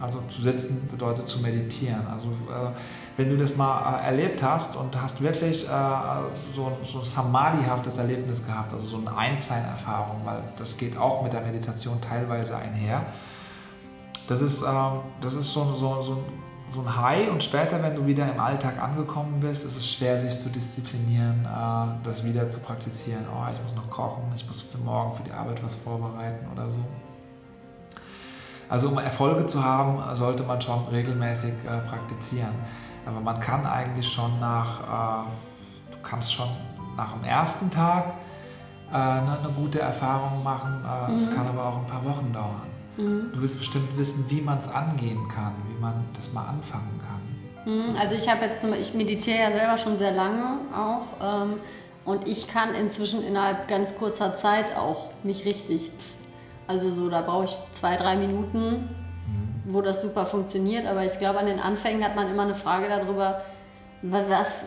Also zu sitzen bedeutet zu meditieren. Also äh, wenn du das mal äh, erlebt hast und hast wirklich äh, so, so ein Samadhi-haftes Erlebnis gehabt, also so eine Einsein-Erfahrung, weil das geht auch mit der Meditation teilweise einher. Das ist, ähm, das ist so, so, so, so ein High und später, wenn du wieder im Alltag angekommen bist, ist es schwer, sich zu disziplinieren, äh, das wieder zu praktizieren. Oh, ich muss noch kochen, ich muss für morgen für die Arbeit was vorbereiten oder so. Also um Erfolge zu haben, sollte man schon regelmäßig äh, praktizieren. Aber man kann eigentlich schon nach, äh, du kannst schon nach dem ersten Tag äh, eine, eine, gute Erfahrung machen. Äh, es mhm. kann aber auch ein paar Wochen dauern. Mhm. Du willst bestimmt wissen, wie man es angehen kann, wie man das mal anfangen kann. Mhm. Also ich habe jetzt, ich meditiere ja selber schon sehr lange auch. Ähm, und ich kann inzwischen innerhalb ganz kurzer Zeit auch mich richtig also so, da brauche ich zwei, drei Minuten. Wo das super funktioniert. Aber ich glaube, an den Anfängen hat man immer eine Frage darüber, was,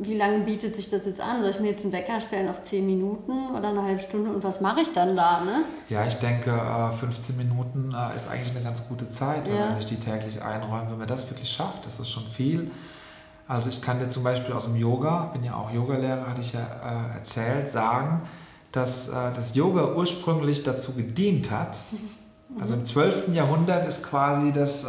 wie lange bietet sich das jetzt an? Soll ich mir jetzt einen Wecker stellen auf 10 Minuten oder eine halbe Stunde und was mache ich dann da? Ne? Ja, ich denke, 15 äh, Minuten äh, ist eigentlich eine ganz gute Zeit, wenn ja. man sich die täglich einräumt. Wenn man das wirklich schafft, das ist schon viel. Also ich kann dir zum Beispiel aus dem Yoga, bin ja auch Yogalehrer, hatte ich ja äh, erzählt, sagen, dass das Yoga ursprünglich dazu gedient hat. <laughs> Also im 12. Jahrhundert ist quasi das äh,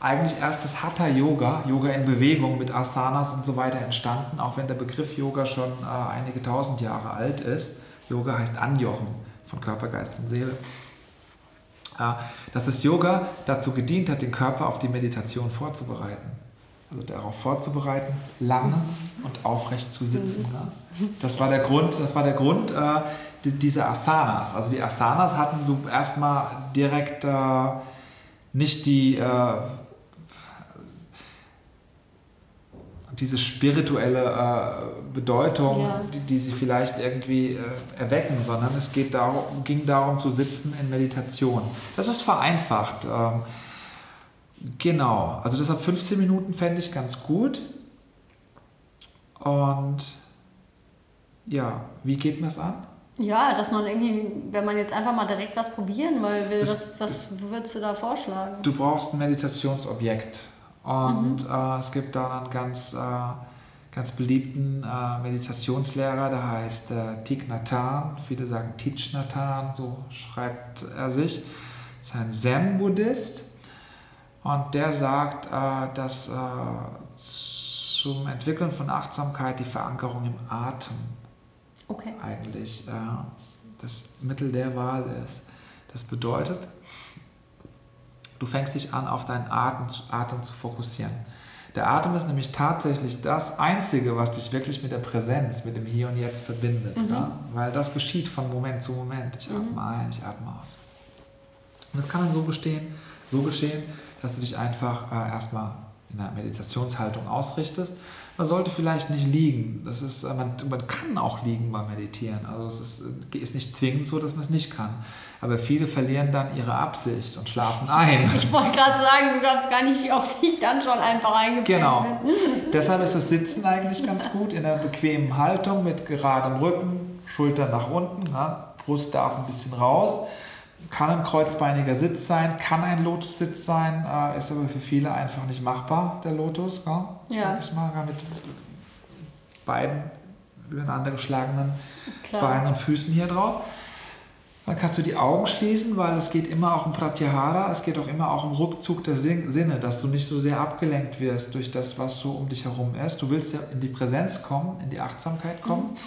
eigentlich erst das Hatha Yoga, Yoga in Bewegung mit Asanas und so weiter entstanden, auch wenn der Begriff Yoga schon äh, einige tausend Jahre alt ist. Yoga heißt Anjochen von Körper, Geist und Seele. Äh, dass das Yoga dazu gedient hat, den Körper auf die Meditation vorzubereiten also darauf vorzubereiten, lange und aufrecht zu sitzen. Ne? Das war der Grund, das war der Grund äh, die, dieser Asanas. Also die Asanas hatten so erstmal direkt äh, nicht die äh, diese spirituelle äh, Bedeutung, ja. die, die, sie vielleicht irgendwie äh, erwecken, sondern es geht darum, ging darum zu sitzen in Meditation. Das ist vereinfacht. Ähm, Genau, also deshalb 15 Minuten fände ich ganz gut. Und ja, wie geht man es an? Ja, dass man irgendwie, wenn man jetzt einfach mal direkt was probieren will, was, was würdest du da vorschlagen? Du brauchst ein Meditationsobjekt. Und mhm. äh, es gibt da einen ganz, äh, ganz beliebten äh, Meditationslehrer, der heißt äh, Thich Nhat Hanh. Viele sagen Thich Nhat Hanh, so schreibt er sich. Das ist ein Zen-Buddhist und der sagt, äh, dass äh, zum Entwickeln von Achtsamkeit die Verankerung im Atem okay. eigentlich äh, das Mittel der Wahl ist. Das bedeutet, du fängst dich an, auf deinen Atem, Atem zu fokussieren. Der Atem ist nämlich tatsächlich das Einzige, was dich wirklich mit der Präsenz, mit dem Hier und Jetzt verbindet. Mhm. Ja? Weil das geschieht von Moment zu Moment. Ich atme mhm. ein, ich atme aus. Und das kann dann so, bestehen, so geschehen, dass du dich einfach äh, erstmal in einer Meditationshaltung ausrichtest. Man sollte vielleicht nicht liegen. Das ist, äh, man, man kann auch liegen beim Meditieren. Also es ist, äh, ist nicht zwingend so, dass man es nicht kann. Aber viele verlieren dann ihre Absicht und schlafen ein. <laughs> Ich wollte gerade sagen, du glaubst gar nicht, wie oft ich dann schon einfach eingepennt Genau. <laughs> Deshalb ist das Sitzen eigentlich ganz gut in einer bequemen Haltung mit geradem Rücken, Schultern nach unten, ja, Brust darf ein bisschen raus kann ein kreuzbeiniger Sitz sein, kann ein Lotussitz sein, äh, ist aber für viele einfach nicht machbar, der Lotus. Gell? Ja. Sag ich mal, mit beiden übereinander geschlagenen Klar. Beinen und Füßen hier drauf. Dann kannst du die Augen schließen, weil es geht immer auch um Pratyahara, es geht auch immer auch um Rückzug der Sinne, dass du nicht so sehr abgelenkt wirst durch das, was so um dich herum ist. Du willst ja in die Präsenz kommen, in die Achtsamkeit kommen. Mhm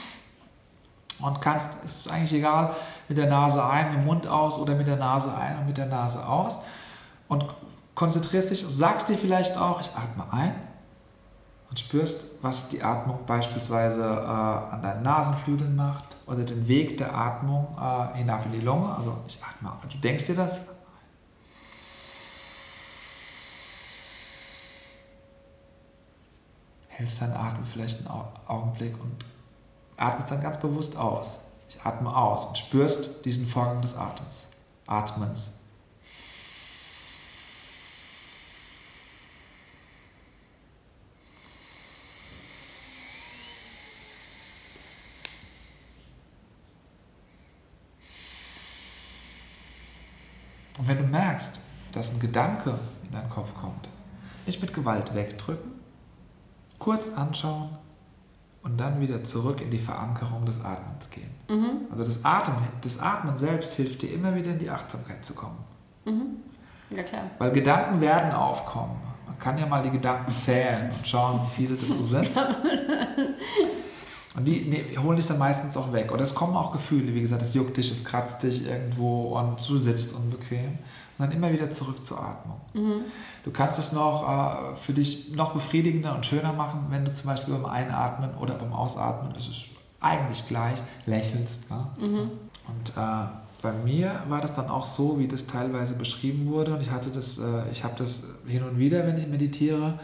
und kannst, es ist eigentlich egal, mit der Nase ein, mit dem Mund aus oder mit der Nase ein und mit der Nase aus und konzentrierst dich, sagst dir vielleicht auch, ich atme ein und spürst, was die Atmung beispielsweise äh, an deinen Nasenflügeln macht oder den Weg der Atmung äh, hinab in die Lunge. Also ich atme, du denkst dir das? Hältst deinen Atem vielleicht einen Augenblick und atmest dann ganz bewusst aus. Ich atme aus und spürst diesen Vorgang des Atems, Atmens. Und wenn du merkst, dass ein Gedanke in deinen Kopf kommt, nicht mit Gewalt wegdrücken, kurz anschauen und dann wieder zurück in die Verankerung des Atmens gehen. Mhm. Also das Atmen, das Atmen selbst hilft dir immer wieder in die Achtsamkeit zu kommen. Mhm. Ja, klar. Weil Gedanken werden aufkommen. Man kann ja mal die Gedanken zählen und schauen, wie viele das so sind. Und die nee, holen dich dann meistens auch weg. Oder es kommen auch Gefühle, wie gesagt, es juckt dich, es kratzt dich irgendwo und du sitzt unbequem. Und dann immer wieder zurück zur Atmung. Mhm. Du kannst es noch äh, für dich noch befriedigender und schöner machen, wenn du zum Beispiel beim Einatmen oder beim Ausatmen, das ist eigentlich gleich, lächelst. Ne? Mhm. Und äh, bei mir war das dann auch so, wie das teilweise beschrieben wurde. Und ich hatte das, äh, ich habe das hin und wieder, wenn ich meditiere,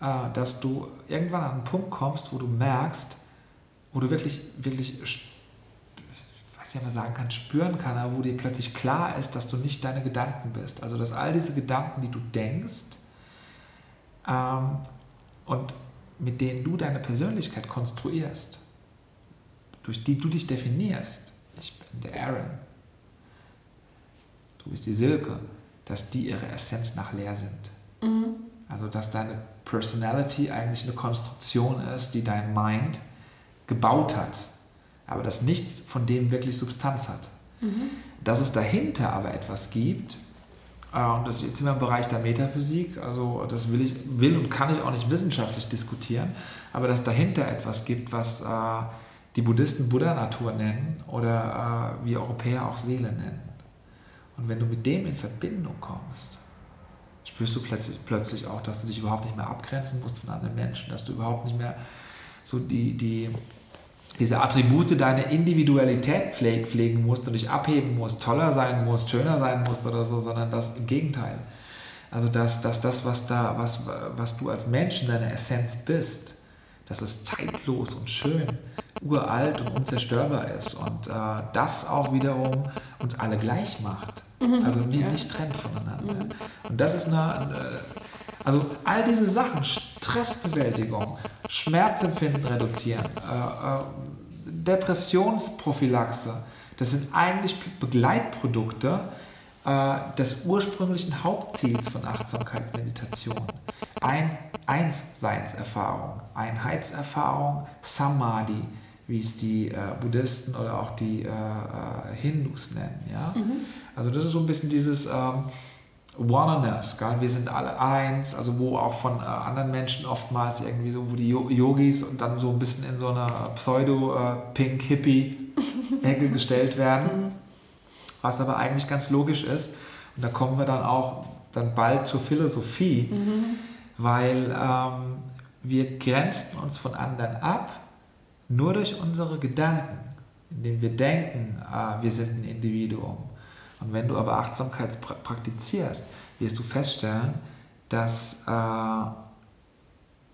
äh, dass du irgendwann an einen Punkt kommst, wo du merkst, wo du wirklich, wirklich, was ich mal sagen kann, spüren kann, aber wo dir plötzlich klar ist, dass du nicht deine Gedanken bist. Also dass all diese Gedanken, die du denkst ähm, und mit denen du deine Persönlichkeit konstruierst, durch die du dich definierst, ich bin der Aaron, du bist die Silke, dass die ihre Essenz nach leer sind. Mhm. Also dass deine Personality eigentlich eine Konstruktion ist, die dein Mind gebaut hat, aber dass nichts von dem wirklich Substanz hat. Mhm. Dass es dahinter aber etwas gibt, äh, und das ist jetzt immer im Bereich der Metaphysik, also das will ich, will und kann ich auch nicht wissenschaftlich diskutieren, aber dass dahinter etwas gibt, was äh, die Buddhisten Buddha-Natur nennen oder äh, wir Europäer auch Seele nennen. Und wenn du mit dem in Verbindung kommst, spürst du plötzlich, plötzlich auch, dass du dich überhaupt nicht mehr abgrenzen musst von anderen Menschen, dass du überhaupt nicht mehr so die, die, diese Attribute deiner Individualität pflegen musst und dich abheben musst, toller sein musst, schöner sein musst oder so, sondern das im Gegenteil. Also dass, dass das, was, da, was, was du als Mensch in deiner Essenz bist, dass es zeitlos und schön, uralt und unzerstörbar ist und äh, das auch wiederum uns alle gleich macht. Mhm. Also nicht, nicht trennt voneinander. Mhm. Und das ist eine, eine also all diese Sachen, Stressbewältigung, Schmerzempfinden reduzieren, äh, äh, Depressionsprophylaxe, das sind eigentlich Begleitprodukte äh, des ursprünglichen Hauptziels von Achtsamkeitsmeditation. Ein Einsseinserfahrung, Einheitserfahrung, Samadhi, wie es die äh, Buddhisten oder auch die äh, äh, Hindus nennen. Ja? Mhm. Also das ist so ein bisschen dieses... Ähm, Oneness, gell? wir sind alle eins, also wo auch von äh, anderen Menschen oftmals irgendwie so, wo die Yogis und dann so ein bisschen in so eine Pseudo-Pink-Hippie-Ecke gestellt werden, was aber eigentlich ganz logisch ist. Und da kommen wir dann auch dann bald zur Philosophie, mhm. weil ähm, wir grenzen uns von anderen ab, nur durch unsere Gedanken, indem wir denken, äh, wir sind ein Individuum. Und wenn du aber Achtsamkeit praktizierst, wirst du feststellen, dass äh,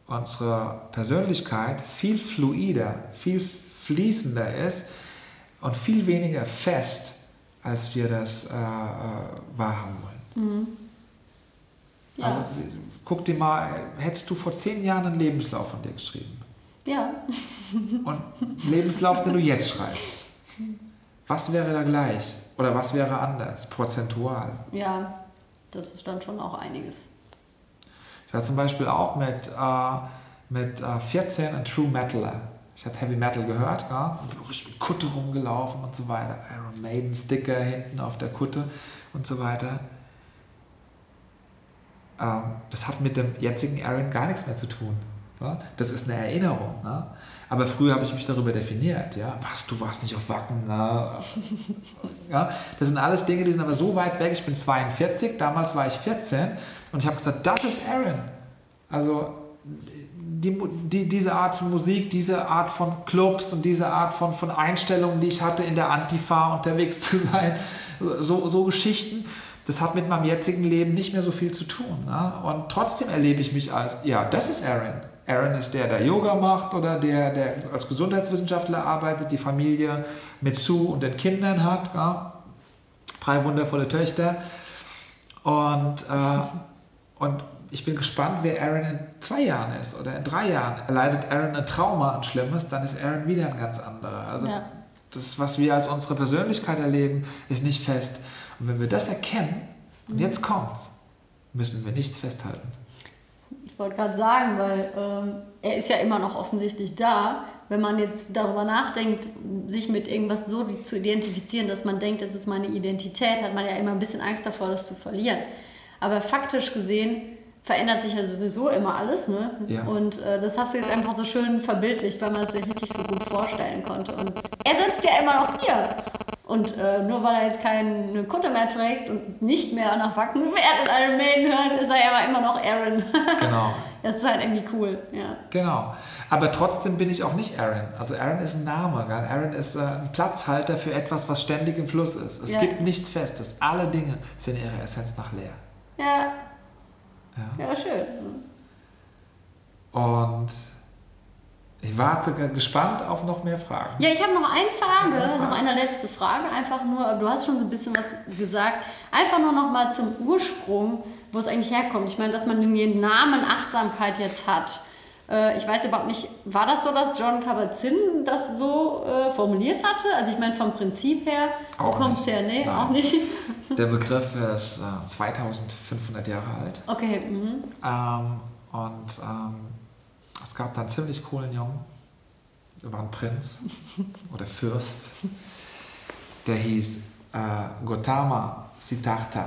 unsere Persönlichkeit viel fluider, viel fließender ist und viel weniger fest, als wir das äh, äh wahrhaben wollen. Mhm. Ja. Also, guck dir mal, hättest du vor zehn Jahren einen Lebenslauf von dir geschrieben? Ja. und Lebenslauf, den du jetzt schreibst, <laughs> was wäre da gleich? Oder was wäre anders, prozentual? Ja, das ist dann schon auch einiges. Ich war zum Beispiel auch mit, äh, mit äh, 14 ein True Metaler. Ich habe Heavy Metal gehört, ja, und bin richtig mit Kutte rumgelaufen und so weiter. Iron Maiden Sticker hinten auf der Kutte und so weiter. Ähm, das hat mit dem jetzigen Aaron gar nichts mehr zu tun. Das ist eine Erinnerung. Ne? Aber früher habe ich mich darüber definiert. Ja? Was, du warst nicht auf Wacken. Ne? <laughs> ja? Das sind alles Dinge, die sind aber so weit weg. Ich bin 42, damals war ich 14 und ich habe gesagt, das ist Aaron. Also die, die, diese Art von Musik, diese Art von Clubs und diese Art von, von Einstellungen, die ich hatte, in der Antifa unterwegs zu sein, so, so Geschichten, das hat mit meinem jetzigen Leben nicht mehr so viel zu tun. Ne? Und trotzdem erlebe ich mich als, ja, das ist Aaron. Aaron ist der, der Yoga macht oder der, der als Gesundheitswissenschaftler arbeitet, die Familie mit Sue und den Kindern hat. Ja? Drei wundervolle Töchter. Und, äh, und ich bin gespannt, wer Aaron in zwei Jahren ist oder in drei Jahren. Erleidet Aaron ein Trauma, ein Schlimmes, dann ist Aaron wieder ein ganz anderer. Also ja. das, was wir als unsere Persönlichkeit erleben, ist nicht fest. Und wenn wir das erkennen, und mhm. jetzt kommt's, müssen wir nichts festhalten. Ich wollte gerade sagen, weil ähm, er ist ja immer noch offensichtlich da. Wenn man jetzt darüber nachdenkt, sich mit irgendwas so zu identifizieren, dass man denkt, das ist meine Identität, hat man ja immer ein bisschen Angst davor, das zu verlieren. Aber faktisch gesehen verändert sich ja sowieso immer alles. Ne? Ja. Und äh, das hast du jetzt einfach so schön verbildlicht, weil man es sich wirklich so gut vorstellen konnte. Und er sitzt ja immer noch hier. Und äh, nur weil er jetzt keine Kutte mehr trägt und nicht mehr nach Wacken fährt und Iron Maiden hört, ist er ja immer noch Aaron. <laughs> Genau. das ist halt irgendwie cool, ja. Genau. Aber trotzdem bin ich auch nicht Aaron. Also Aaron ist ein Name. Gell? Aaron ist äh, ein Platzhalter für etwas, was ständig im Fluss ist. Es ja. gibt nichts Festes. Alle Dinge sind ihrer Essenz nach leer. Ja. Ja, ja schön. Und ich warte gespannt auf noch mehr Fragen. Ja, ich habe noch eine Frage, eine Frage, noch eine letzte Frage. Einfach nur, du hast schon so ein bisschen was gesagt. Einfach nur noch mal zum Ursprung, wo es eigentlich herkommt. Ich meine, dass man den Namen Achtsamkeit jetzt hat. Äh, ich weiß überhaupt nicht, war das so, dass John Kabat-Zinn das so äh, formuliert hatte? Also ich meine, vom Prinzip her, kommt es her? Nee, Nein. auch nicht. <laughs> Der Begriff ist äh, 2500 Jahre alt. Okay. Mhm. Ähm, und ähm, es gab da einen ziemlich coolen Jungen, der war ein Prinz <laughs> oder Fürst, der hieß äh, Gautama Siddhartha,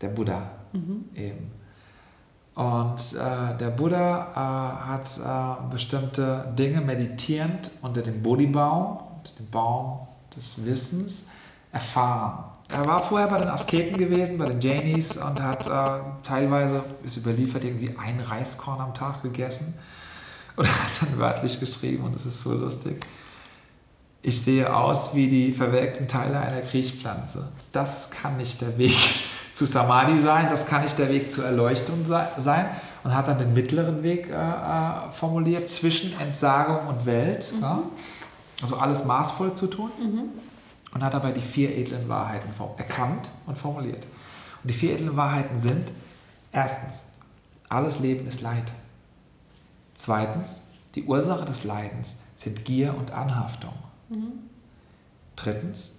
der Buddha mhm. eben. Und äh, der Buddha äh, hat äh, bestimmte Dinge meditierend unter dem Bodhibaum, unter dem Baum des Wissens, erfahren. Er war vorher bei den Asketen gewesen, bei den Jainis und hat äh, teilweise, ist überliefert, irgendwie ein Reiskorn am Tag gegessen. <laughs> Und hat dann wörtlich geschrieben, und das ist so lustig, ich sehe aus wie die verwelkten Teile einer Kriechpflanze. Das kann nicht der Weg <laughs> zu Samadhi sein, das kann nicht der Weg zur Erleuchtung sein. Und hat dann den mittleren Weg äh, äh formuliert zwischen Entsagung und Welt. Mhm. Ja? Also alles maßvoll zu tun. Mhm und hat dabei die vier edlen Wahrheiten erkannt und formuliert. Und die vier edlen Wahrheiten sind, erstens, alles Leben ist Leid. Zweitens, die Ursache des Leidens sind Gier und Anhaftung. Mhm. Drittens,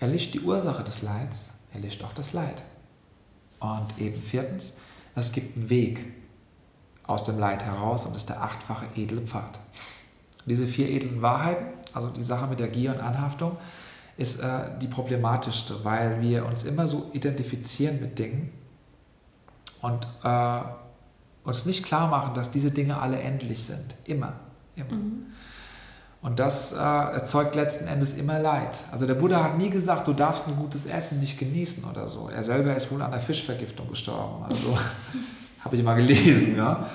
erlischt die Ursache des Leids, erlischt auch das Leid. Und eben viertens, es gibt einen Weg aus dem Leid heraus und ist der achtfache edle Pfad. Diese vier edlen Wahrheiten, also die Sache mit der Gier und Anhaftung, ist äh, die problematischste, weil wir uns immer so identifizieren mit Dingen und äh, uns nicht klar machen, dass diese Dinge alle endlich sind. Immer. Immer. Mhm. Und das äh, erzeugt letzten Endes immer Leid. Also der Buddha hat nie gesagt, du darfst ein gutes Essen nicht genießen oder so. Er selber ist wohl an einer Fischvergiftung gestorben. Also <laughs> habe ich mal gelesen. Ja?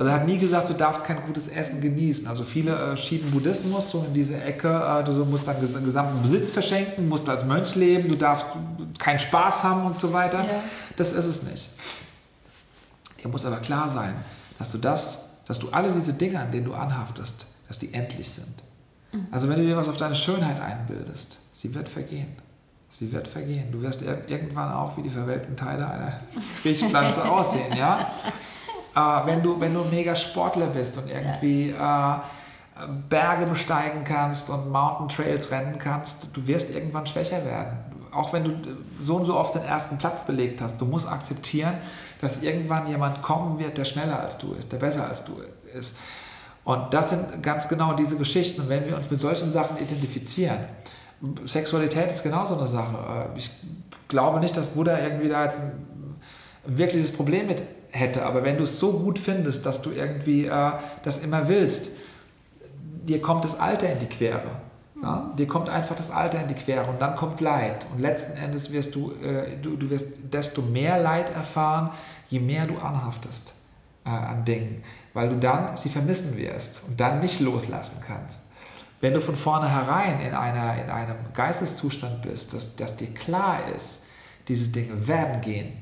Also er hat nie gesagt, du darfst kein gutes Essen genießen. Also viele äh, schieben Buddhismus so in diese Ecke, äh, du musst deinen gesamten Besitz verschenken, musst als Mönch leben, du darfst keinen Spaß haben und so weiter. Ja. Das ist es nicht. Dir muss aber klar sein, dass du das, dass du alle diese Dinge, an denen du anhaftest, dass die endlich sind. Mhm. Also wenn du dir was auf deine Schönheit einbildest, sie wird vergehen. Sie wird vergehen. Du wirst irgendwann auch wie die verwelkten Teile einer <laughs> Kriechpflanze aussehen, ja? Äh, wenn, du, wenn du mega Sportler bist und irgendwie äh, Berge besteigen kannst und Mountain Trails rennen kannst, du wirst irgendwann schwächer werden. Auch wenn du so und so oft den ersten Platz belegt hast, du musst akzeptieren, dass irgendwann jemand kommen wird, der schneller als du ist, der besser als du ist. Und das sind ganz genau diese Geschichten. Und wenn wir uns mit solchen Sachen identifizieren, Sexualität ist genauso eine Sache. Äh, ich glaube nicht, dass Buddha irgendwie da jetzt ein, wirkliches Problem mit hätte. Aber wenn du es so gut findest, dass du irgendwie äh, das immer willst, dir kommt das Alter in die Quere. Ja? Dir kommt einfach das Alter in die Quere und dann kommt Leid. Und letzten Endes wirst du, äh, du, du wirst desto mehr Leid erfahren, je mehr du anhaftest. Äh, an Dingen, weil du dann sie vermissen wirst und dann nicht loslassen kannst. Wenn du von vornherein in, einer, in einem Geisteszustand bist, dass, dass dir klar ist, diese Dinge werden gehen,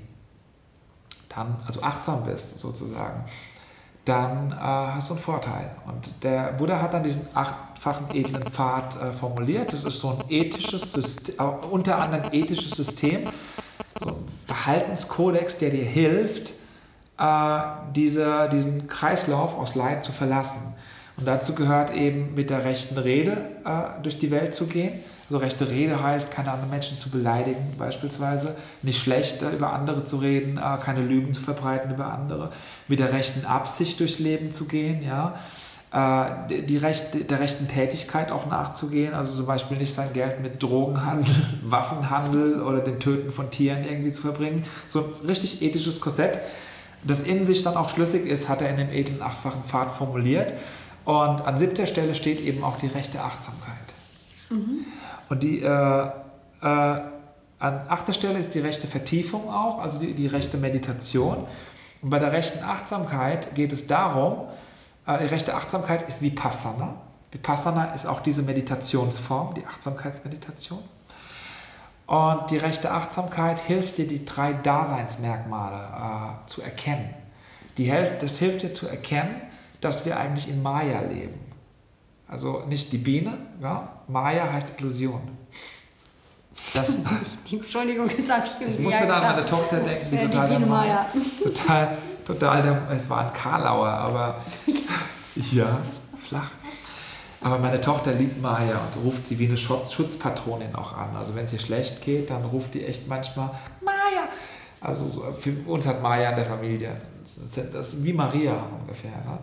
dann, also achtsam bist sozusagen, dann äh, hast du einen Vorteil. Und der Buddha hat dann diesen achtfachen edlen Pfad äh, formuliert. Das ist so ein ethisches System, äh, unter anderem ethisches System, so ein Verhaltenskodex, der dir hilft, äh, diese, diesen Kreislauf aus Leid zu verlassen. Und dazu gehört eben mit der rechten Rede äh, durch die Welt zu gehen. Also rechte Rede heißt, keine anderen Menschen zu beleidigen beispielsweise, nicht schlecht äh, über andere zu reden, äh, keine Lügen zu verbreiten über andere, mit der rechten Absicht durchs Leben zu gehen, ja. Äh, die rechte, der rechten Tätigkeit auch nachzugehen, also zum Beispiel nicht sein Geld mit Drogenhandel, <laughs> Waffenhandel oder dem Töten von Tieren irgendwie zu verbringen. So ein richtig ethisches Korsett, das in sich dann auch schlüssig ist, hat er in dem edlen achtfachen Pfad formuliert. Und an siebter Stelle steht eben auch die rechte Achtsamkeit. Mhm. Und die, äh, äh, an achter Stelle ist die rechte Vertiefung auch, also die, die rechte Meditation. Und bei der rechten Achtsamkeit geht es darum, äh, die rechte Achtsamkeit ist Vipassana. Vipassana ist auch diese Meditationsform, die Achtsamkeitsmeditation. Und die rechte Achtsamkeit hilft dir, die drei Daseinsmerkmale äh, zu erkennen. Die, das hilft dir zu erkennen, dass wir eigentlich in Maya leben. Also nicht die Biene, ja? Maya heißt Illusion. Das, <laughs> Entschuldigung, jetzt habe ich Ich musste da an meine Tochter denken, die, ja, total, die Maya. <laughs> total, total, der, es war ein Karlauer, aber <laughs> ja, flach. Aber meine Tochter liebt Maya und ruft sie wie eine Schutzpatronin auch an. Also wenn es ihr schlecht geht, dann ruft die echt manchmal Maya. Also für uns hat Maya in der Familie das ist wie Maria ungefähr. Ne?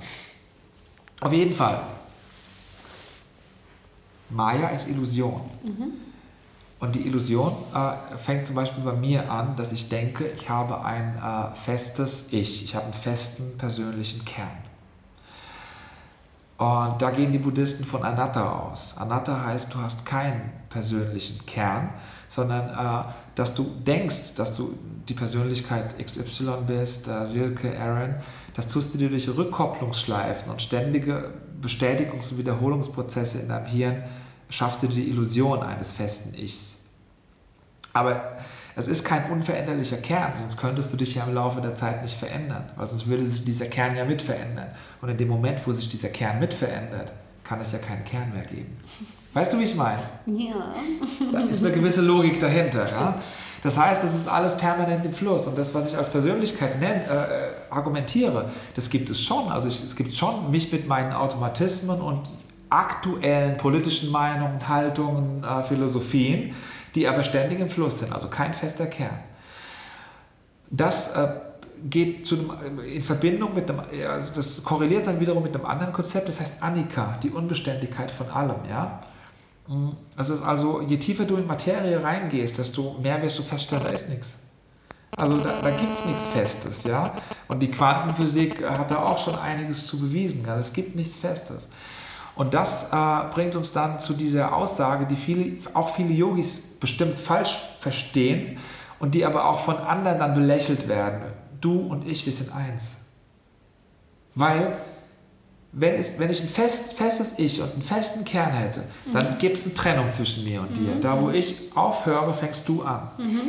Auf jeden Fall. Maya ist Illusion. Mhm. Und die Illusion äh, fängt zum Beispiel bei mir an, dass ich denke, ich habe ein äh, festes Ich, ich habe einen festen persönlichen Kern. Und da gehen die Buddhisten von Anatta aus. Anatta heißt, du hast keinen persönlichen Kern, sondern äh, dass du denkst, dass du die Persönlichkeit XY bist, äh, Silke, Aaron, das tust du dir durch Rückkopplungsschleifen und ständige Bestätigungs- und Wiederholungsprozesse in deinem Hirn, schaffst du dir die Illusion eines festen Ichs. Aber es ist kein unveränderlicher Kern, sonst könntest du dich ja im Laufe der Zeit nicht verändern, weil sonst würde sich dieser Kern ja mit verändern. Und in dem Moment, wo sich dieser Kern mit verändert, kann es ja keinen Kern mehr geben. Weißt du, wie ich meine? Ja. Da ist eine gewisse Logik dahinter. Ja? Das heißt, es ist alles permanent im Fluss. Und das, was ich als Persönlichkeit nenn, äh, argumentiere, das gibt es schon. Also ich, es gibt schon mich mit meinen Automatismen und aktuellen politischen Meinungen, Haltungen, äh, Philosophien, die aber ständig im Fluss sind. Also kein fester Kern. Das äh, geht zu einem, in Verbindung mit einem, also das korreliert dann wiederum mit einem anderen Konzept, das heißt Anika, die Unbeständigkeit von allem. Ja? Mhm. Es ist also, je tiefer du in Materie reingehst, desto mehr wirst du feststellen, da ist nichts. Also da, da gibt es nichts Festes, ja. Und die Quantenphysik hat da auch schon einiges zu bewiesen. Ja? Es gibt nichts Festes. Und das äh, bringt uns dann zu dieser Aussage, die viele, auch viele Yogis bestimmt falsch verstehen und die aber auch von anderen dann belächelt werden. Du und ich, wir sind eins. Weil wenn, es, wenn ich ein fest, festes Ich und einen festen Kern hätte, dann mhm. gibt es eine Trennung zwischen mir und mhm. dir. Da, wo ich aufhöre, fängst du an. Mhm.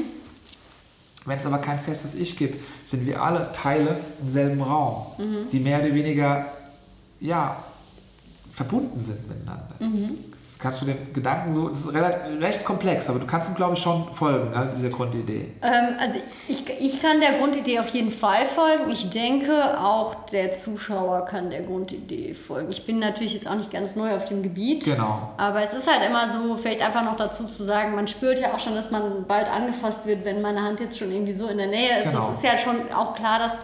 Wenn es aber kein festes Ich gibt, sind wir alle Teile im selben Raum, mhm. die mehr oder weniger ja, verbunden sind miteinander. Kannst du den Gedanken so, das ist relativ, recht komplex, aber du kannst ihm, glaube ich, schon folgen, ne, dieser Grundidee. Ähm, also ich, ich kann der Grundidee auf jeden Fall folgen. Ich denke, auch der Zuschauer kann der Grundidee folgen. Ich bin natürlich jetzt auch nicht ganz neu auf dem Gebiet. Genau. Aber es ist halt immer so, vielleicht einfach noch dazu zu sagen, man spürt ja auch schon, dass man bald angefasst wird, wenn meine Hand jetzt schon irgendwie so in der Nähe ist. Genau. Es ist ja schon auch klar, dass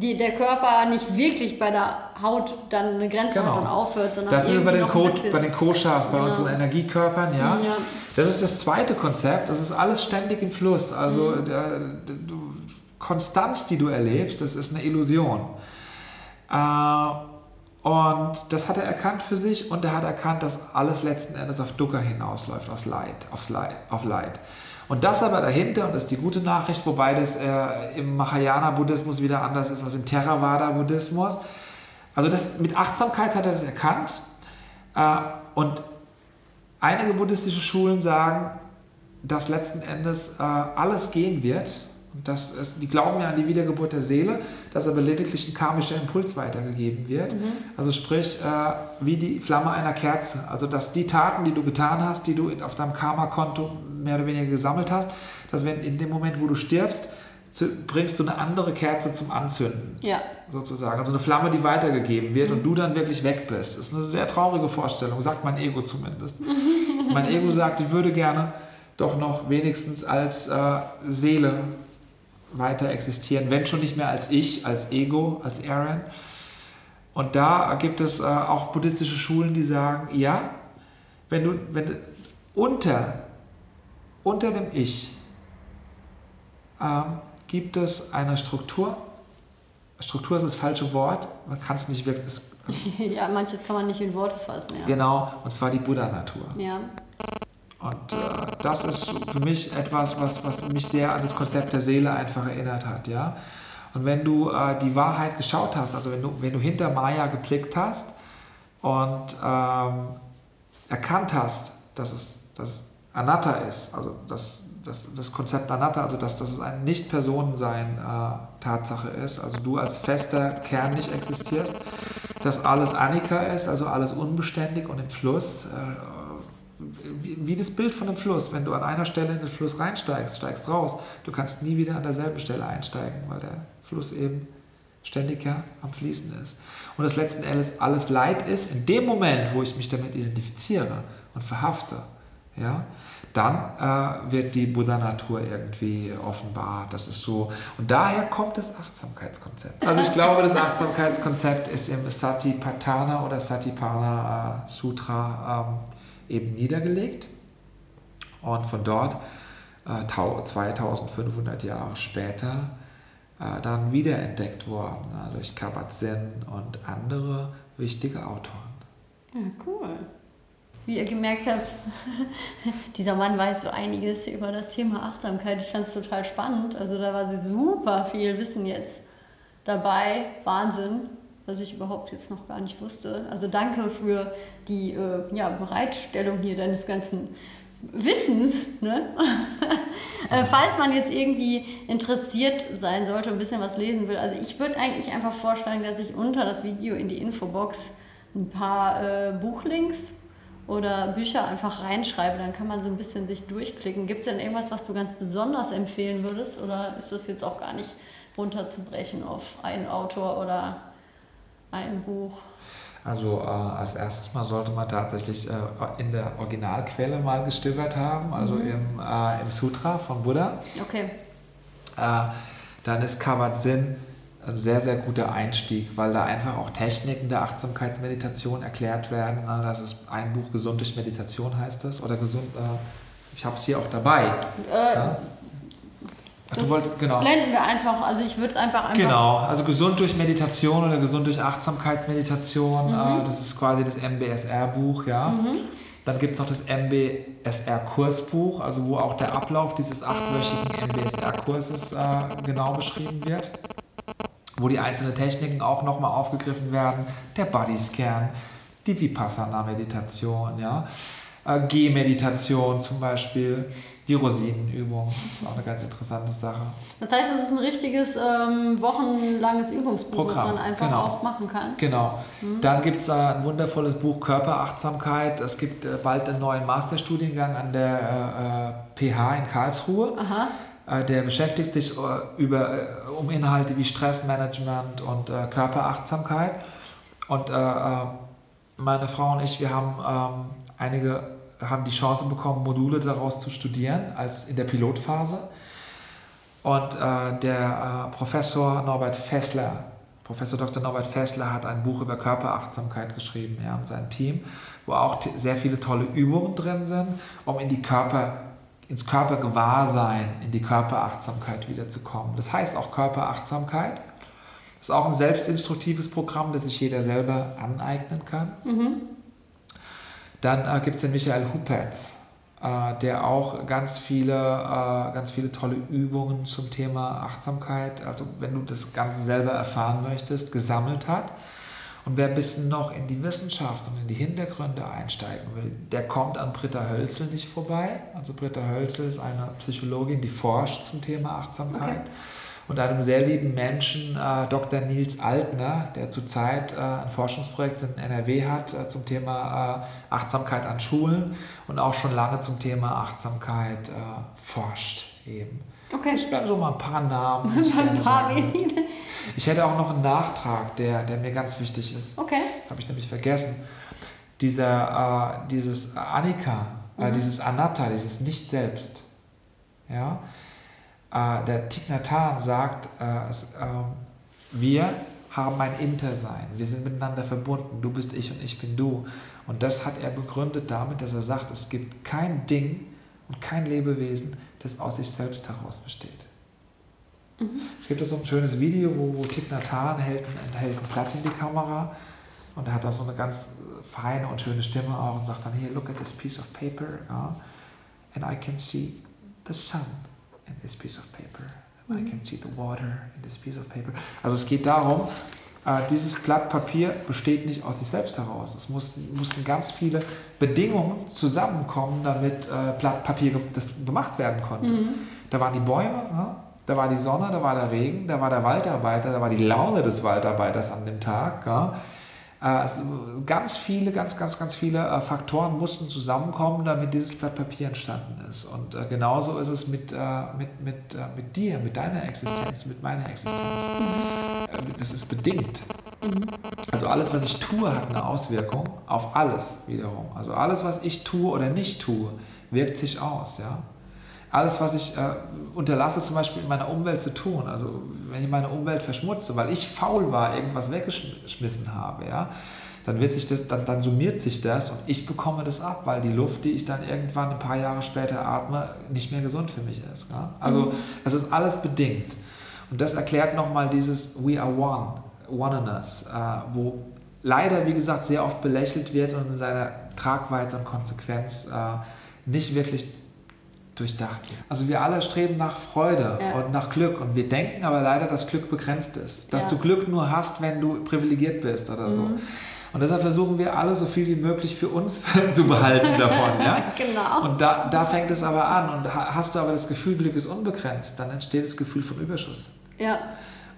die, der Körper nicht wirklich bei der Haut dann eine Grenze genau. hat und aufhört, sondern das ist bei den, Co bei den Koshas, bei genau. unseren Energiekörpern, ja? ja? Das ist das zweite Konzept, das ist alles ständig im Fluss. Also mhm. der, der, Konstanz, die du erlebst, das ist eine Illusion. Äh, Und das hat er erkannt für sich und er hat erkannt, dass alles letzten Endes auf Dukkha hinausläuft, aufs Leid, aufs Leid, auf Leid. Und das aber dahinter, und das ist die gute Nachricht, wobei das äh, im Mahayana-Buddhismus wieder anders ist als im Theravada-Buddhismus. Also das, mit Achtsamkeit hat er das erkannt. Äh, und einige buddhistische Schulen sagen, dass letzten Endes äh, alles gehen wird. Und das, die glauben ja an die Wiedergeburt der Seele, dass aber lediglich ein karmischer Impuls weitergegeben wird. Mhm. Also sprich, äh, wie die Flamme einer Kerze. Also dass die Taten, die du getan hast, die du auf deinem Karma-Konto mehr oder weniger gesammelt hast, dass wenn in dem Moment, wo du stirbst, bringst du eine andere Kerze zum Anzünden. Ja. Sozusagen. Also eine Flamme, die weitergegeben wird mhm. und du dann wirklich weg bist. Das ist eine sehr traurige Vorstellung, sagt mein Ego zumindest. <laughs> mein Ego sagt, ich würde gerne doch noch wenigstens als äh, Seele weiter existieren, wenn schon nicht mehr als ich, als Ego, als Aaron. Und da gibt es äh, auch buddhistische Schulen, die sagen, ja, wenn du, wenn du unter, unter dem Ich ähm, gibt es eine Struktur. Struktur ist das falsche Wort, man kann es nicht wirklich. <laughs> ja, manches kann man nicht in Worte fassen. Ja. Genau, und zwar die Buddha-Natur. Ja. Und äh, das ist für mich etwas, was, was mich sehr an das Konzept der Seele einfach erinnert hat. Ja? Und wenn du äh, die Wahrheit geschaut hast, also wenn du, wenn du hinter Maya geblickt hast und ähm, erkannt hast, dass es dass Anatta ist, also dass, dass das Konzept Anatta, also dass, dass es ein Nicht-Personensein äh, ist, also du als fester Kern nicht existierst, dass alles Anika ist, also alles unbeständig und im Fluss äh, wie, wie, das Bild von einem Fluss. Wenn du an einer Stelle in den Fluss reinsteigst, steigst raus, du kannst nie wieder an derselben Stelle einsteigen, weil der Fluss eben ständig ja am Fließen ist. Und das letzten Endes alles Leid ist, in dem Moment, wo ich mich damit identifiziere und verhafte, ja, dann äh, wird die Buddha-Natur irgendwie offenbart. Das ist so. Und daher kommt das Achtsamkeitskonzept. Also ich glaube, das Achtsamkeitskonzept ist im Satipatthana oder Satipana äh, Sutra ähm, eben niedergelegt und von dort äh, 2500 Jahre später äh, dann wiederentdeckt worden äh, durch Kabat-Zinn und andere wichtige Autoren. Ja, cool. Wie ihr gemerkt habt, <laughs> dieser Mann weiß so einiges über das Thema Achtsamkeit. Ich fand es total spannend. Also da war super viel Wissen jetzt dabei. Wahnsinn was ich überhaupt jetzt noch gar nicht wusste. Also danke für die äh, ja, Bereitstellung hier deines ganzen Wissens. Ne? <laughs> äh, falls man jetzt irgendwie interessiert sein sollte und ein bisschen was lesen will, also ich würde eigentlich einfach vorschlagen, dass ich unter das Video in die Infobox ein paar äh, Buchlinks oder Bücher einfach reinschreibe, dann kann man so ein bisschen sich durchklicken. Gibt es denn irgendwas, was du ganz besonders empfehlen würdest oder ist das jetzt auch gar nicht runterzubrechen auf einen Autor oder ein Buch? Also äh, als erstes mal sollte man tatsächlich äh, in der Originalquelle mal gestöbert haben, also mhm. im, äh, im Sutra von Buddha. Okay. Äh, dann ist Kabat-Zinn ein sehr, sehr guter Einstieg, weil da einfach auch Techniken der Achtsamkeitsmeditation erklärt werden. Das ist ein Buch, Gesund durch Meditation heißt es, oder gesund, äh, ich habe es hier auch dabei. Äh, ja? Das wollt, genau. blenden wir einfach. Also ich würde einfach einfach. Genau, also gesund durch Meditation oder gesund durch Achtsamkeitsmeditation. Mhm. Äh, das ist quasi das MBSR-Buch, ja. Mhm. Dann gibt es noch das MBSR-Kursbuch, also wo auch der Ablauf dieses achtwöchigen MBSR-Kurses äh, genau beschrieben wird. Wo die einzelnen Techniken auch nochmal aufgegriffen werden. Der Bodyscan, die Vipassana-Meditation, ja. Äh, Gehmeditation zum Beispiel, die Rosinenübung, das ist auch eine ganz interessante Sache. Das heißt, es ist ein richtiges ähm, wochenlanges Übungsbuch, Programm. das man einfach genau. auch machen kann. Genau. Mhm. Dann gibt es äh, ein wundervolles Buch Körperachtsamkeit. Es gibt äh, bald einen neuen Masterstudiengang an der äh, PH in Karlsruhe. Aha äh, der beschäftigt sich äh, über, um Inhalte wie Stressmanagement und Körperachtsamkeit. Und meine Frau und ich, wir haben ähm, einige haben die Chance bekommen, Module daraus zu studieren, als in der Pilotphase. Und äh, der äh, Professor Norbert Fessler, Professor Dr. Norbert Fessler hat ein Buch über Körperachtsamkeit geschrieben, ja, und sein Team, wo auch sehr viele tolle Übungen drin sind, um in die Körper, ins Körpergewahrsein, in die Körperachtsamkeit wiederzukommen. Das heißt auch Körperachtsamkeit. Das ist auch ein selbstinstruktives Programm, das sich jeder selber aneignen kann. Mhm. Dann äh, gibt es den Michael Huppertz, äh, der auch ganz viele, äh, ganz viele tolle Übungen zum Thema Achtsamkeit, also wenn du das Ganze selber erfahren möchtest, gesammelt hat. Und wer ein bisschen noch in die Wissenschaft und in die Hintergründe einsteigen will, der kommt an Britta Hölzel nicht vorbei. Also Britta Hölzel ist eine Psychologin, die forscht zum Thema Achtsamkeit. Okay. Und einem sehr lieben Menschen, äh, Dr. Nils Altner, der zurzeit äh, ein Forschungsprojekt in NRW hat äh, zum Thema äh, Achtsamkeit an Schulen und auch schon lange zum Thema Achtsamkeit äh, forscht eben. Okay. Ich werde so mal ein paar Namen. <laughs> ein paar ich hätte auch noch einen Nachtrag, der, der mir ganz wichtig ist. Okay. Habe ich nämlich vergessen. Dieser, äh, dieses Annika, äh, mhm. dieses Anatta, dieses Nicht-Selbst. Ja? Äh, der Thich Nhat Hanh sagt, äh, es, ähm, wir haben ein Intersein. Wir sind miteinander verbunden. Du bist ich und ich bin du. Und das hat er begründet damit, dass er sagt, es gibt kein Ding und kein Lebewesen, das aus sich selbst heraus besteht. Mhm. Es gibt so ein schönes Video, wo, wo Thich Nhat Hanh hält, hält ein Blatt in die Kamera und er hat da so eine ganz feine und schöne Stimme auch und sagt dann, here, look at this piece of paper ja, and I can see the sun in this piece of paper. And I can see the water in this piece of paper. Also es geht darum, dieses Blatt Papier besteht nicht aus sich selbst heraus. Es mussten, mussten ganz viele Bedingungen zusammenkommen, damit äh, Blatt Papier das gemacht werden konnte. Mhm. Da waren die Bäume, ja, da war die Sonne, da war der Regen, da war der Waldarbeiter, da war die Laune des Waldarbeiters an dem Tag. Ja. Äh, ganz viele, ganz, ganz, ganz viele äh, Faktoren mussten zusammenkommen, damit dieses Blatt Papier entstanden ist. Und äh, genauso ist es mit, mit, mit, mit dir, mit deiner Existenz, mit meiner Existenz. Das ist bedingt. Also alles, was ich tue, hat eine Auswirkung auf alles wiederum. Also alles, was ich tue oder nicht tue, wirkt sich aus. Ja? Alles, was ich äh, unterlasse, zum Beispiel in meiner Umwelt zu tun, also wenn ich meine Umwelt verschmutze, weil ich faul war, irgendwas weggeschmissen habe, ja, dann, wird sich das, dann, dann summiert sich das und ich bekomme das ab, weil die Luft, die ich dann irgendwann ein paar Jahre später atme, nicht mehr gesund für mich ist. Ja? Also mhm. es ist alles bedingt. Und das erklärt nochmal dieses We are one, oneness, äh, wo leider, wie gesagt, sehr oft belächelt wird und in seiner Tragweite und Konsequenz äh, nicht wirklich durchdacht wird. Also wir alle streben nach Freude ja. und nach Glück und wir denken aber leider, dass Glück begrenzt ist. Dass ja. du Glück nur hast, wenn du privilegiert bist oder so. Mhm. Und deshalb versuchen wir alle so viel wie möglich für uns <laughs> zu behalten davon. Ja? <laughs> genau. Und da, da fängt es aber an. Und hast du aber das Gefühl, Glück ist unbegrenzt, dann entsteht das Gefühl von Überschuss. Ja.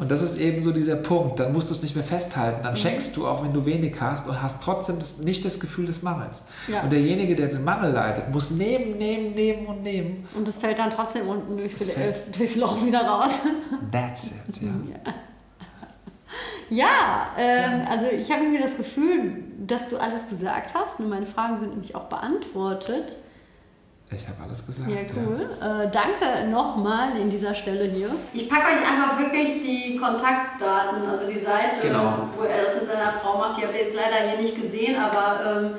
Und das ist eben so dieser Punkt. Dann musst du es nicht mehr festhalten. Dann mhm. schenkst du auch, wenn du wenig hast und hast trotzdem das, nicht das Gefühl des Mangels. Ja. Und derjenige, der den Mangel leidet, muss nehmen, nehmen, nehmen und nehmen. Und das fällt dann trotzdem unten durchs, durchs Loch wieder raus. <laughs> That's it, ja. ja. Ja, ähm, also ich habe mir das Gefühl, dass du alles gesagt hast. Nur meine Fragen sind nämlich auch beantwortet. Ich habe alles gesagt. Ja, cool. Ja. Äh, danke nochmal in dieser Stelle hier. Ich packe euch einfach wirklich die Kontaktdaten, also die Seite, genau. wo er das mit seiner Frau macht. Die habt ihr jetzt leider hier nicht gesehen, aber ähm,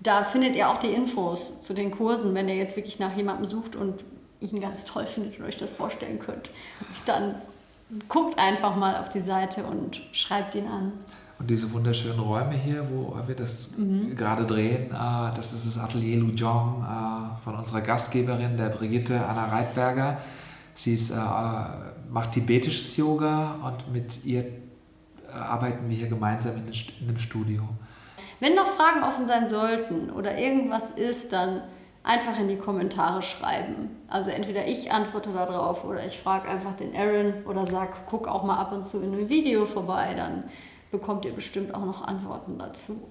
da findet ihr auch die Infos zu den Kursen, wenn ihr jetzt wirklich nach jemandem sucht und ihn ganz toll findet und euch das vorstellen könnt. Dann guckt einfach mal auf die Seite und schreibt ihn an. Und diese wunderschönen Räume hier, wo wir das mhm. gerade drehen, äh, das ist das Atelier Lujong äh, von unserer Gastgeberin, der Brigitte Anna Reitberger. Sie ist, äh, macht tibetisches Yoga und mit ihr arbeiten wir hier gemeinsam in, in einem Studio. Wenn noch Fragen offen sein sollten oder irgendwas ist, dann einfach in die Kommentare schreiben. Also entweder ich antworte darauf oder ich frage einfach den Aaron oder sag, guck auch mal ab und zu in einem Video vorbei, dann bekommt ihr bestimmt auch noch Antworten dazu.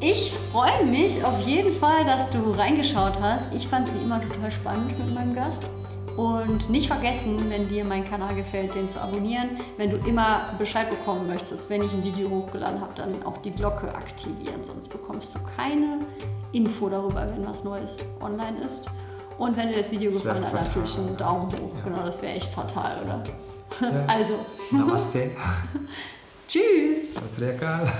Ich freue mich auf jeden Fall, dass du reingeschaut hast. Ich fand es wie immer total spannend mit meinem Gast. Und nicht vergessen, wenn dir mein Kanal gefällt, den zu abonnieren. Wenn du immer Bescheid bekommen möchtest, wenn ich ein Video hochgeladen habe, dann auch die Glocke aktivieren. Sonst bekommst du keine Info darüber, wenn was Neues online ist. Und wenn dir das Video das gefallen hat, natürlich einen Daumen hoch. Ja. Genau, das wäre echt fatal, oder? Ja. <laughs> Also. Namaste. <laughs> Tschüss. Satriakal.